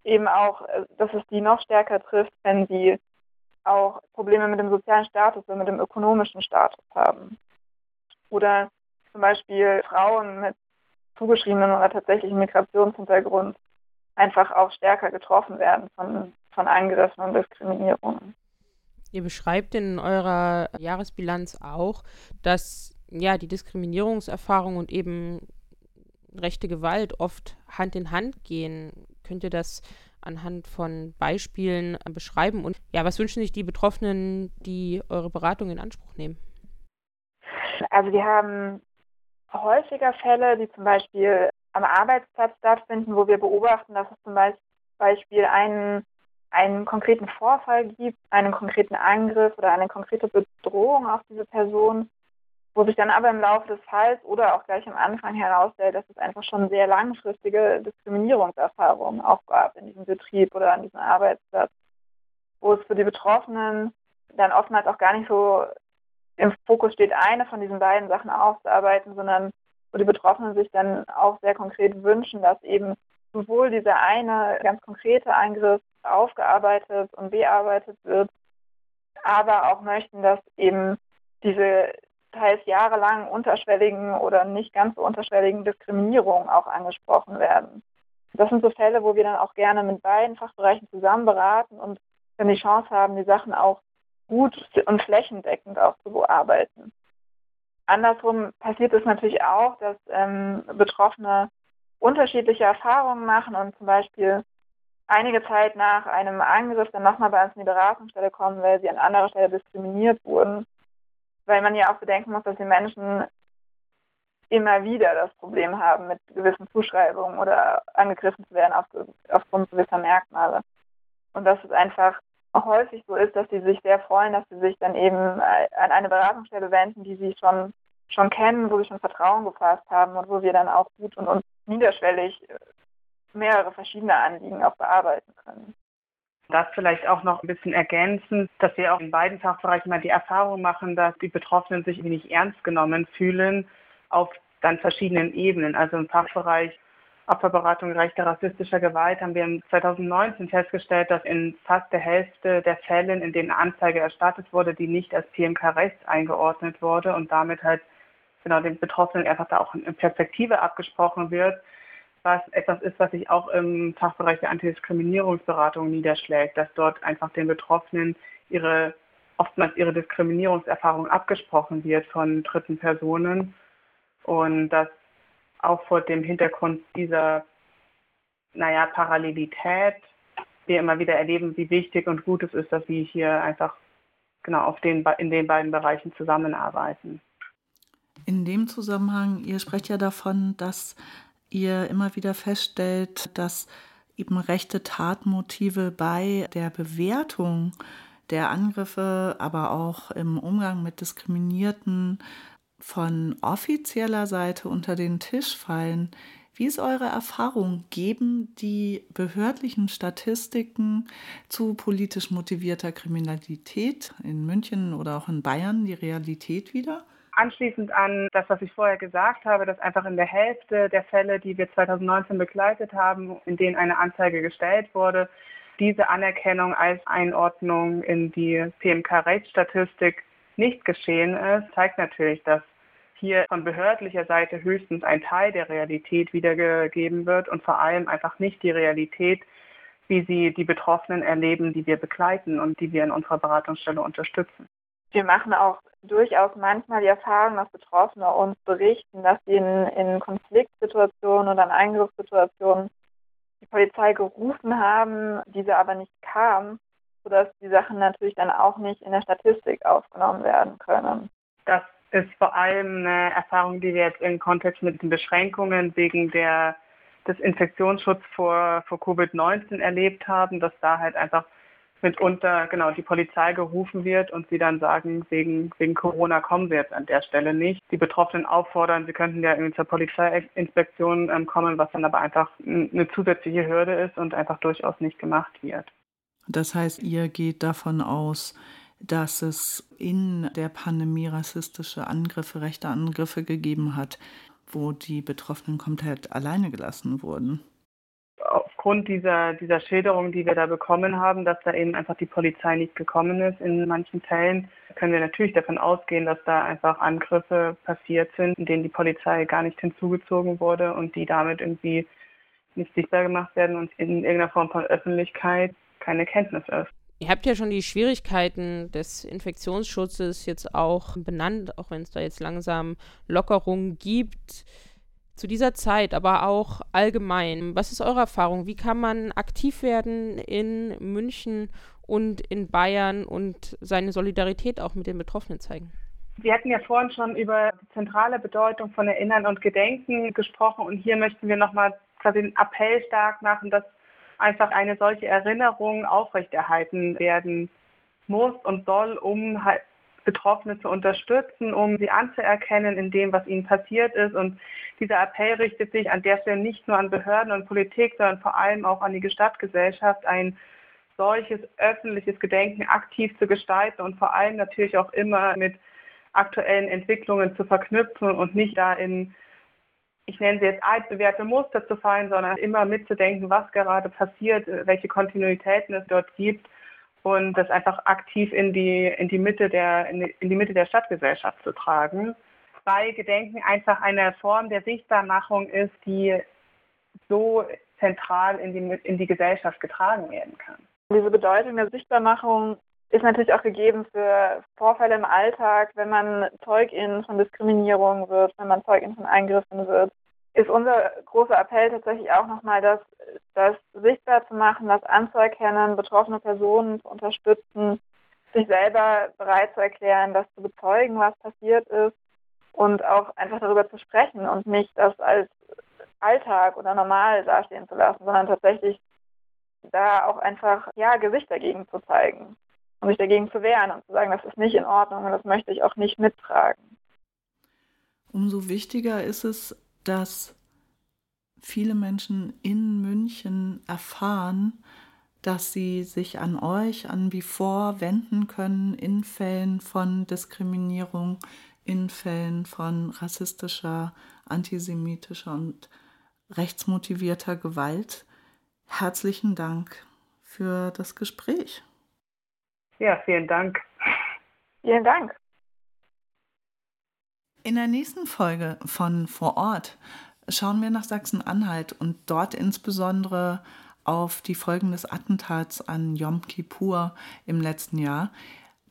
eben auch, dass es die noch stärker trifft, wenn sie auch Probleme mit dem sozialen Status oder mit dem ökonomischen Status haben oder zum Beispiel Frauen mit zugeschriebenen oder tatsächlichen Migrationshintergrund einfach auch stärker getroffen werden von, von Angriffen und Diskriminierungen. Ihr beschreibt in eurer Jahresbilanz auch, dass ja die Diskriminierungserfahrung und eben rechte Gewalt oft Hand in Hand gehen. Könnt ihr das anhand von Beispielen beschreiben? Und ja, was wünschen sich die Betroffenen, die eure Beratung in Anspruch nehmen? Also wir haben häufiger Fälle, die zum Beispiel am Arbeitsplatz stattfinden, wo wir beobachten, dass es zum Beispiel einen, einen konkreten Vorfall gibt, einen konkreten Angriff oder eine konkrete Bedrohung auf diese Person, wo sich dann aber im Laufe des Falls oder auch gleich am Anfang herausstellt, dass es einfach schon sehr langfristige Diskriminierungserfahrungen auch gab in diesem Betrieb oder an diesem Arbeitsplatz, wo es für die Betroffenen dann oftmals auch gar nicht so im Fokus steht, eine von diesen beiden Sachen aufzuarbeiten, sondern wo die Betroffenen sich dann auch sehr konkret wünschen, dass eben sowohl dieser eine ganz konkrete Angriff aufgearbeitet und bearbeitet wird, aber auch möchten, dass eben diese teils jahrelang unterschwelligen oder nicht ganz so unterschwelligen Diskriminierungen auch angesprochen werden. Das sind so Fälle, wo wir dann auch gerne mit beiden Fachbereichen zusammen beraten und dann die Chance haben, die Sachen auch gut und flächendeckend auch zu bearbeiten. Andersrum passiert es natürlich auch, dass ähm, Betroffene unterschiedliche Erfahrungen machen und zum Beispiel einige Zeit nach einem Angriff dann nochmal bei uns in die Beratungsstelle kommen, weil sie an anderer Stelle diskriminiert wurden. Weil man ja auch bedenken muss, dass die Menschen immer wieder das Problem haben, mit gewissen Zuschreibungen oder angegriffen zu werden auf, aufgrund gewisser Merkmale. Und das ist einfach häufig so ist, dass sie sich sehr freuen, dass sie sich dann eben äh, an eine Beratungsstelle wenden, die sie schon, schon kennen, wo sie schon Vertrauen gefasst haben und wo wir dann auch gut und, und niederschwellig äh, mehrere verschiedene Anliegen auch bearbeiten können. Das vielleicht auch noch ein bisschen ergänzend, dass wir auch in beiden Fachbereichen mal die Erfahrung machen, dass die Betroffenen sich nicht ernst genommen fühlen auf dann verschiedenen Ebenen. Also im Fachbereich Opferberatung rechter rassistischer Gewalt haben wir 2019 festgestellt, dass in fast der Hälfte der Fällen, in denen Anzeige erstattet wurde, die nicht als PMK rechts eingeordnet wurde und damit halt genau den Betroffenen einfach da auch eine Perspektive abgesprochen wird, was etwas ist, was sich auch im Fachbereich der Antidiskriminierungsberatung niederschlägt, dass dort einfach den Betroffenen ihre oftmals ihre Diskriminierungserfahrung abgesprochen wird von dritten Personen und dass auch vor dem Hintergrund dieser naja, Parallelität wir immer wieder erleben, wie wichtig und gut es ist, dass wir hier einfach genau auf den, in den beiden Bereichen zusammenarbeiten. In dem Zusammenhang, ihr sprecht ja davon, dass ihr immer wieder feststellt, dass eben rechte Tatmotive bei der Bewertung der Angriffe, aber auch im Umgang mit Diskriminierten von offizieller Seite unter den Tisch fallen. Wie ist eure Erfahrung? Geben die behördlichen Statistiken zu politisch motivierter Kriminalität in München oder auch in Bayern die Realität wieder? Anschließend an das, was ich vorher gesagt habe, dass einfach in der Hälfte der Fälle, die wir 2019 begleitet haben, in denen eine Anzeige gestellt wurde, diese Anerkennung als Einordnung in die PMK-Rechtsstatistik nicht geschehen ist, zeigt natürlich, dass hier von behördlicher Seite höchstens ein Teil der Realität wiedergegeben wird und vor allem einfach nicht die Realität, wie sie die Betroffenen erleben, die wir begleiten und die wir in unserer Beratungsstelle unterstützen. Wir machen auch durchaus manchmal die Erfahrung, dass Betroffene uns berichten, dass sie in, in Konfliktsituationen oder in Eingriffssituationen die Polizei gerufen haben, diese aber nicht kam, sodass die Sachen natürlich dann auch nicht in der Statistik aufgenommen werden können. Das ist vor allem eine Erfahrung, die wir jetzt im Kontext mit den Beschränkungen wegen der, des Infektionsschutzes vor, vor Covid-19 erlebt haben, dass da halt einfach mitunter genau die Polizei gerufen wird und sie dann sagen, wegen, wegen Corona kommen sie jetzt an der Stelle nicht. Die Betroffenen auffordern, sie könnten ja irgendwie zur Polizeiinspektion ähm, kommen, was dann aber einfach eine zusätzliche Hürde ist und einfach durchaus nicht gemacht wird. Das heißt, ihr geht davon aus, dass es in der Pandemie rassistische Angriffe, rechte Angriffe gegeben hat, wo die Betroffenen komplett alleine gelassen wurden. Aufgrund dieser, dieser Schilderung, die wir da bekommen haben, dass da eben einfach die Polizei nicht gekommen ist in manchen Fällen, können wir natürlich davon ausgehen, dass da einfach Angriffe passiert sind, in denen die Polizei gar nicht hinzugezogen wurde und die damit irgendwie nicht sichtbar gemacht werden und in irgendeiner Form von Öffentlichkeit keine Kenntnis ist. Ihr habt ja schon die Schwierigkeiten des Infektionsschutzes jetzt auch benannt, auch wenn es da jetzt langsam Lockerungen gibt. Zu dieser Zeit, aber auch allgemein. Was ist eure Erfahrung? Wie kann man aktiv werden in München und in Bayern und seine Solidarität auch mit den Betroffenen zeigen? Wir hatten ja vorhin schon über die zentrale Bedeutung von Erinnern und Gedenken gesprochen und hier möchten wir nochmal quasi den Appell stark machen, dass einfach eine solche Erinnerung aufrechterhalten werden muss und soll, um halt Betroffene zu unterstützen, um sie anzuerkennen in dem, was ihnen passiert ist. Und dieser Appell richtet sich an der Stelle nicht nur an Behörden und Politik, sondern vor allem auch an die Stadtgesellschaft, ein solches öffentliches Gedenken aktiv zu gestalten und vor allem natürlich auch immer mit aktuellen Entwicklungen zu verknüpfen und nicht da in ich nenne sie jetzt altbewährte Muster zu fallen, sondern immer mitzudenken, was gerade passiert, welche Kontinuitäten es dort gibt und das einfach aktiv in die, in die, Mitte, der, in die, in die Mitte der Stadtgesellschaft zu tragen. Weil Gedenken einfach eine Form der Sichtbarmachung ist, die so zentral in die, in die Gesellschaft getragen werden kann. Diese Bedeutung der Sichtbarmachung ist natürlich auch gegeben für Vorfälle im Alltag, wenn man Zeugin von Diskriminierung wird, wenn man Zeugin von Eingriffen wird, ist unser großer Appell tatsächlich auch nochmal, das, das sichtbar zu machen, das anzuerkennen, betroffene Personen zu unterstützen, sich selber bereit zu erklären, das zu bezeugen, was passiert ist und auch einfach darüber zu sprechen und nicht das als Alltag oder normal dastehen zu lassen, sondern tatsächlich da auch einfach ja Gesicht dagegen zu zeigen um sich dagegen zu wehren und zu sagen, das ist nicht in Ordnung und das möchte ich auch nicht mittragen. Umso wichtiger ist es, dass viele Menschen in München erfahren, dass sie sich an euch, an Before wenden können in Fällen von Diskriminierung, in Fällen von rassistischer, antisemitischer und rechtsmotivierter Gewalt. Herzlichen Dank für das Gespräch. Ja, vielen Dank. Vielen Dank. In der nächsten Folge von Vor Ort schauen wir nach Sachsen-Anhalt und dort insbesondere auf die Folgen des Attentats an Yom Kippur im letzten Jahr.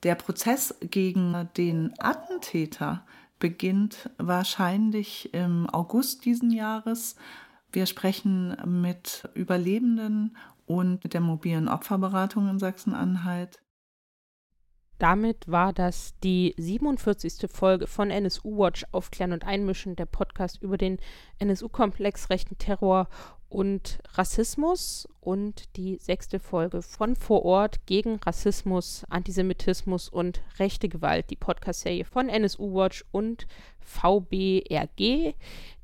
Der Prozess gegen den Attentäter beginnt wahrscheinlich im August diesen Jahres. Wir sprechen mit Überlebenden und mit der mobilen Opferberatung in Sachsen-Anhalt. Damit war das die 47. Folge von NSU Watch Aufklären und Einmischen, der Podcast über den NSU-Komplex, rechten Terror und Rassismus und die sechste Folge von Vor Ort gegen Rassismus, Antisemitismus und rechte Gewalt, die Podcast-Serie von NSU Watch und VBRG.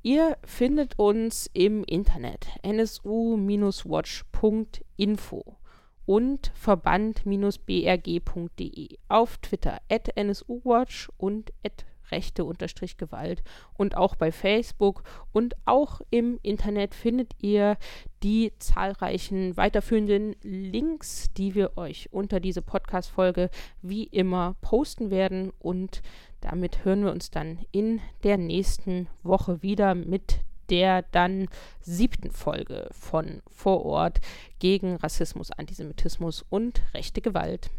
Ihr findet uns im Internet nsu-watch.info und verband-brg.de, auf Twitter at nsuwatch und at rechte-gewalt. Und auch bei Facebook. Und auch im Internet findet ihr die zahlreichen weiterführenden Links, die wir euch unter diese Podcast-Folge wie immer posten werden. Und damit hören wir uns dann in der nächsten Woche wieder mit der dann siebten Folge von Vor Ort gegen Rassismus, Antisemitismus und rechte Gewalt.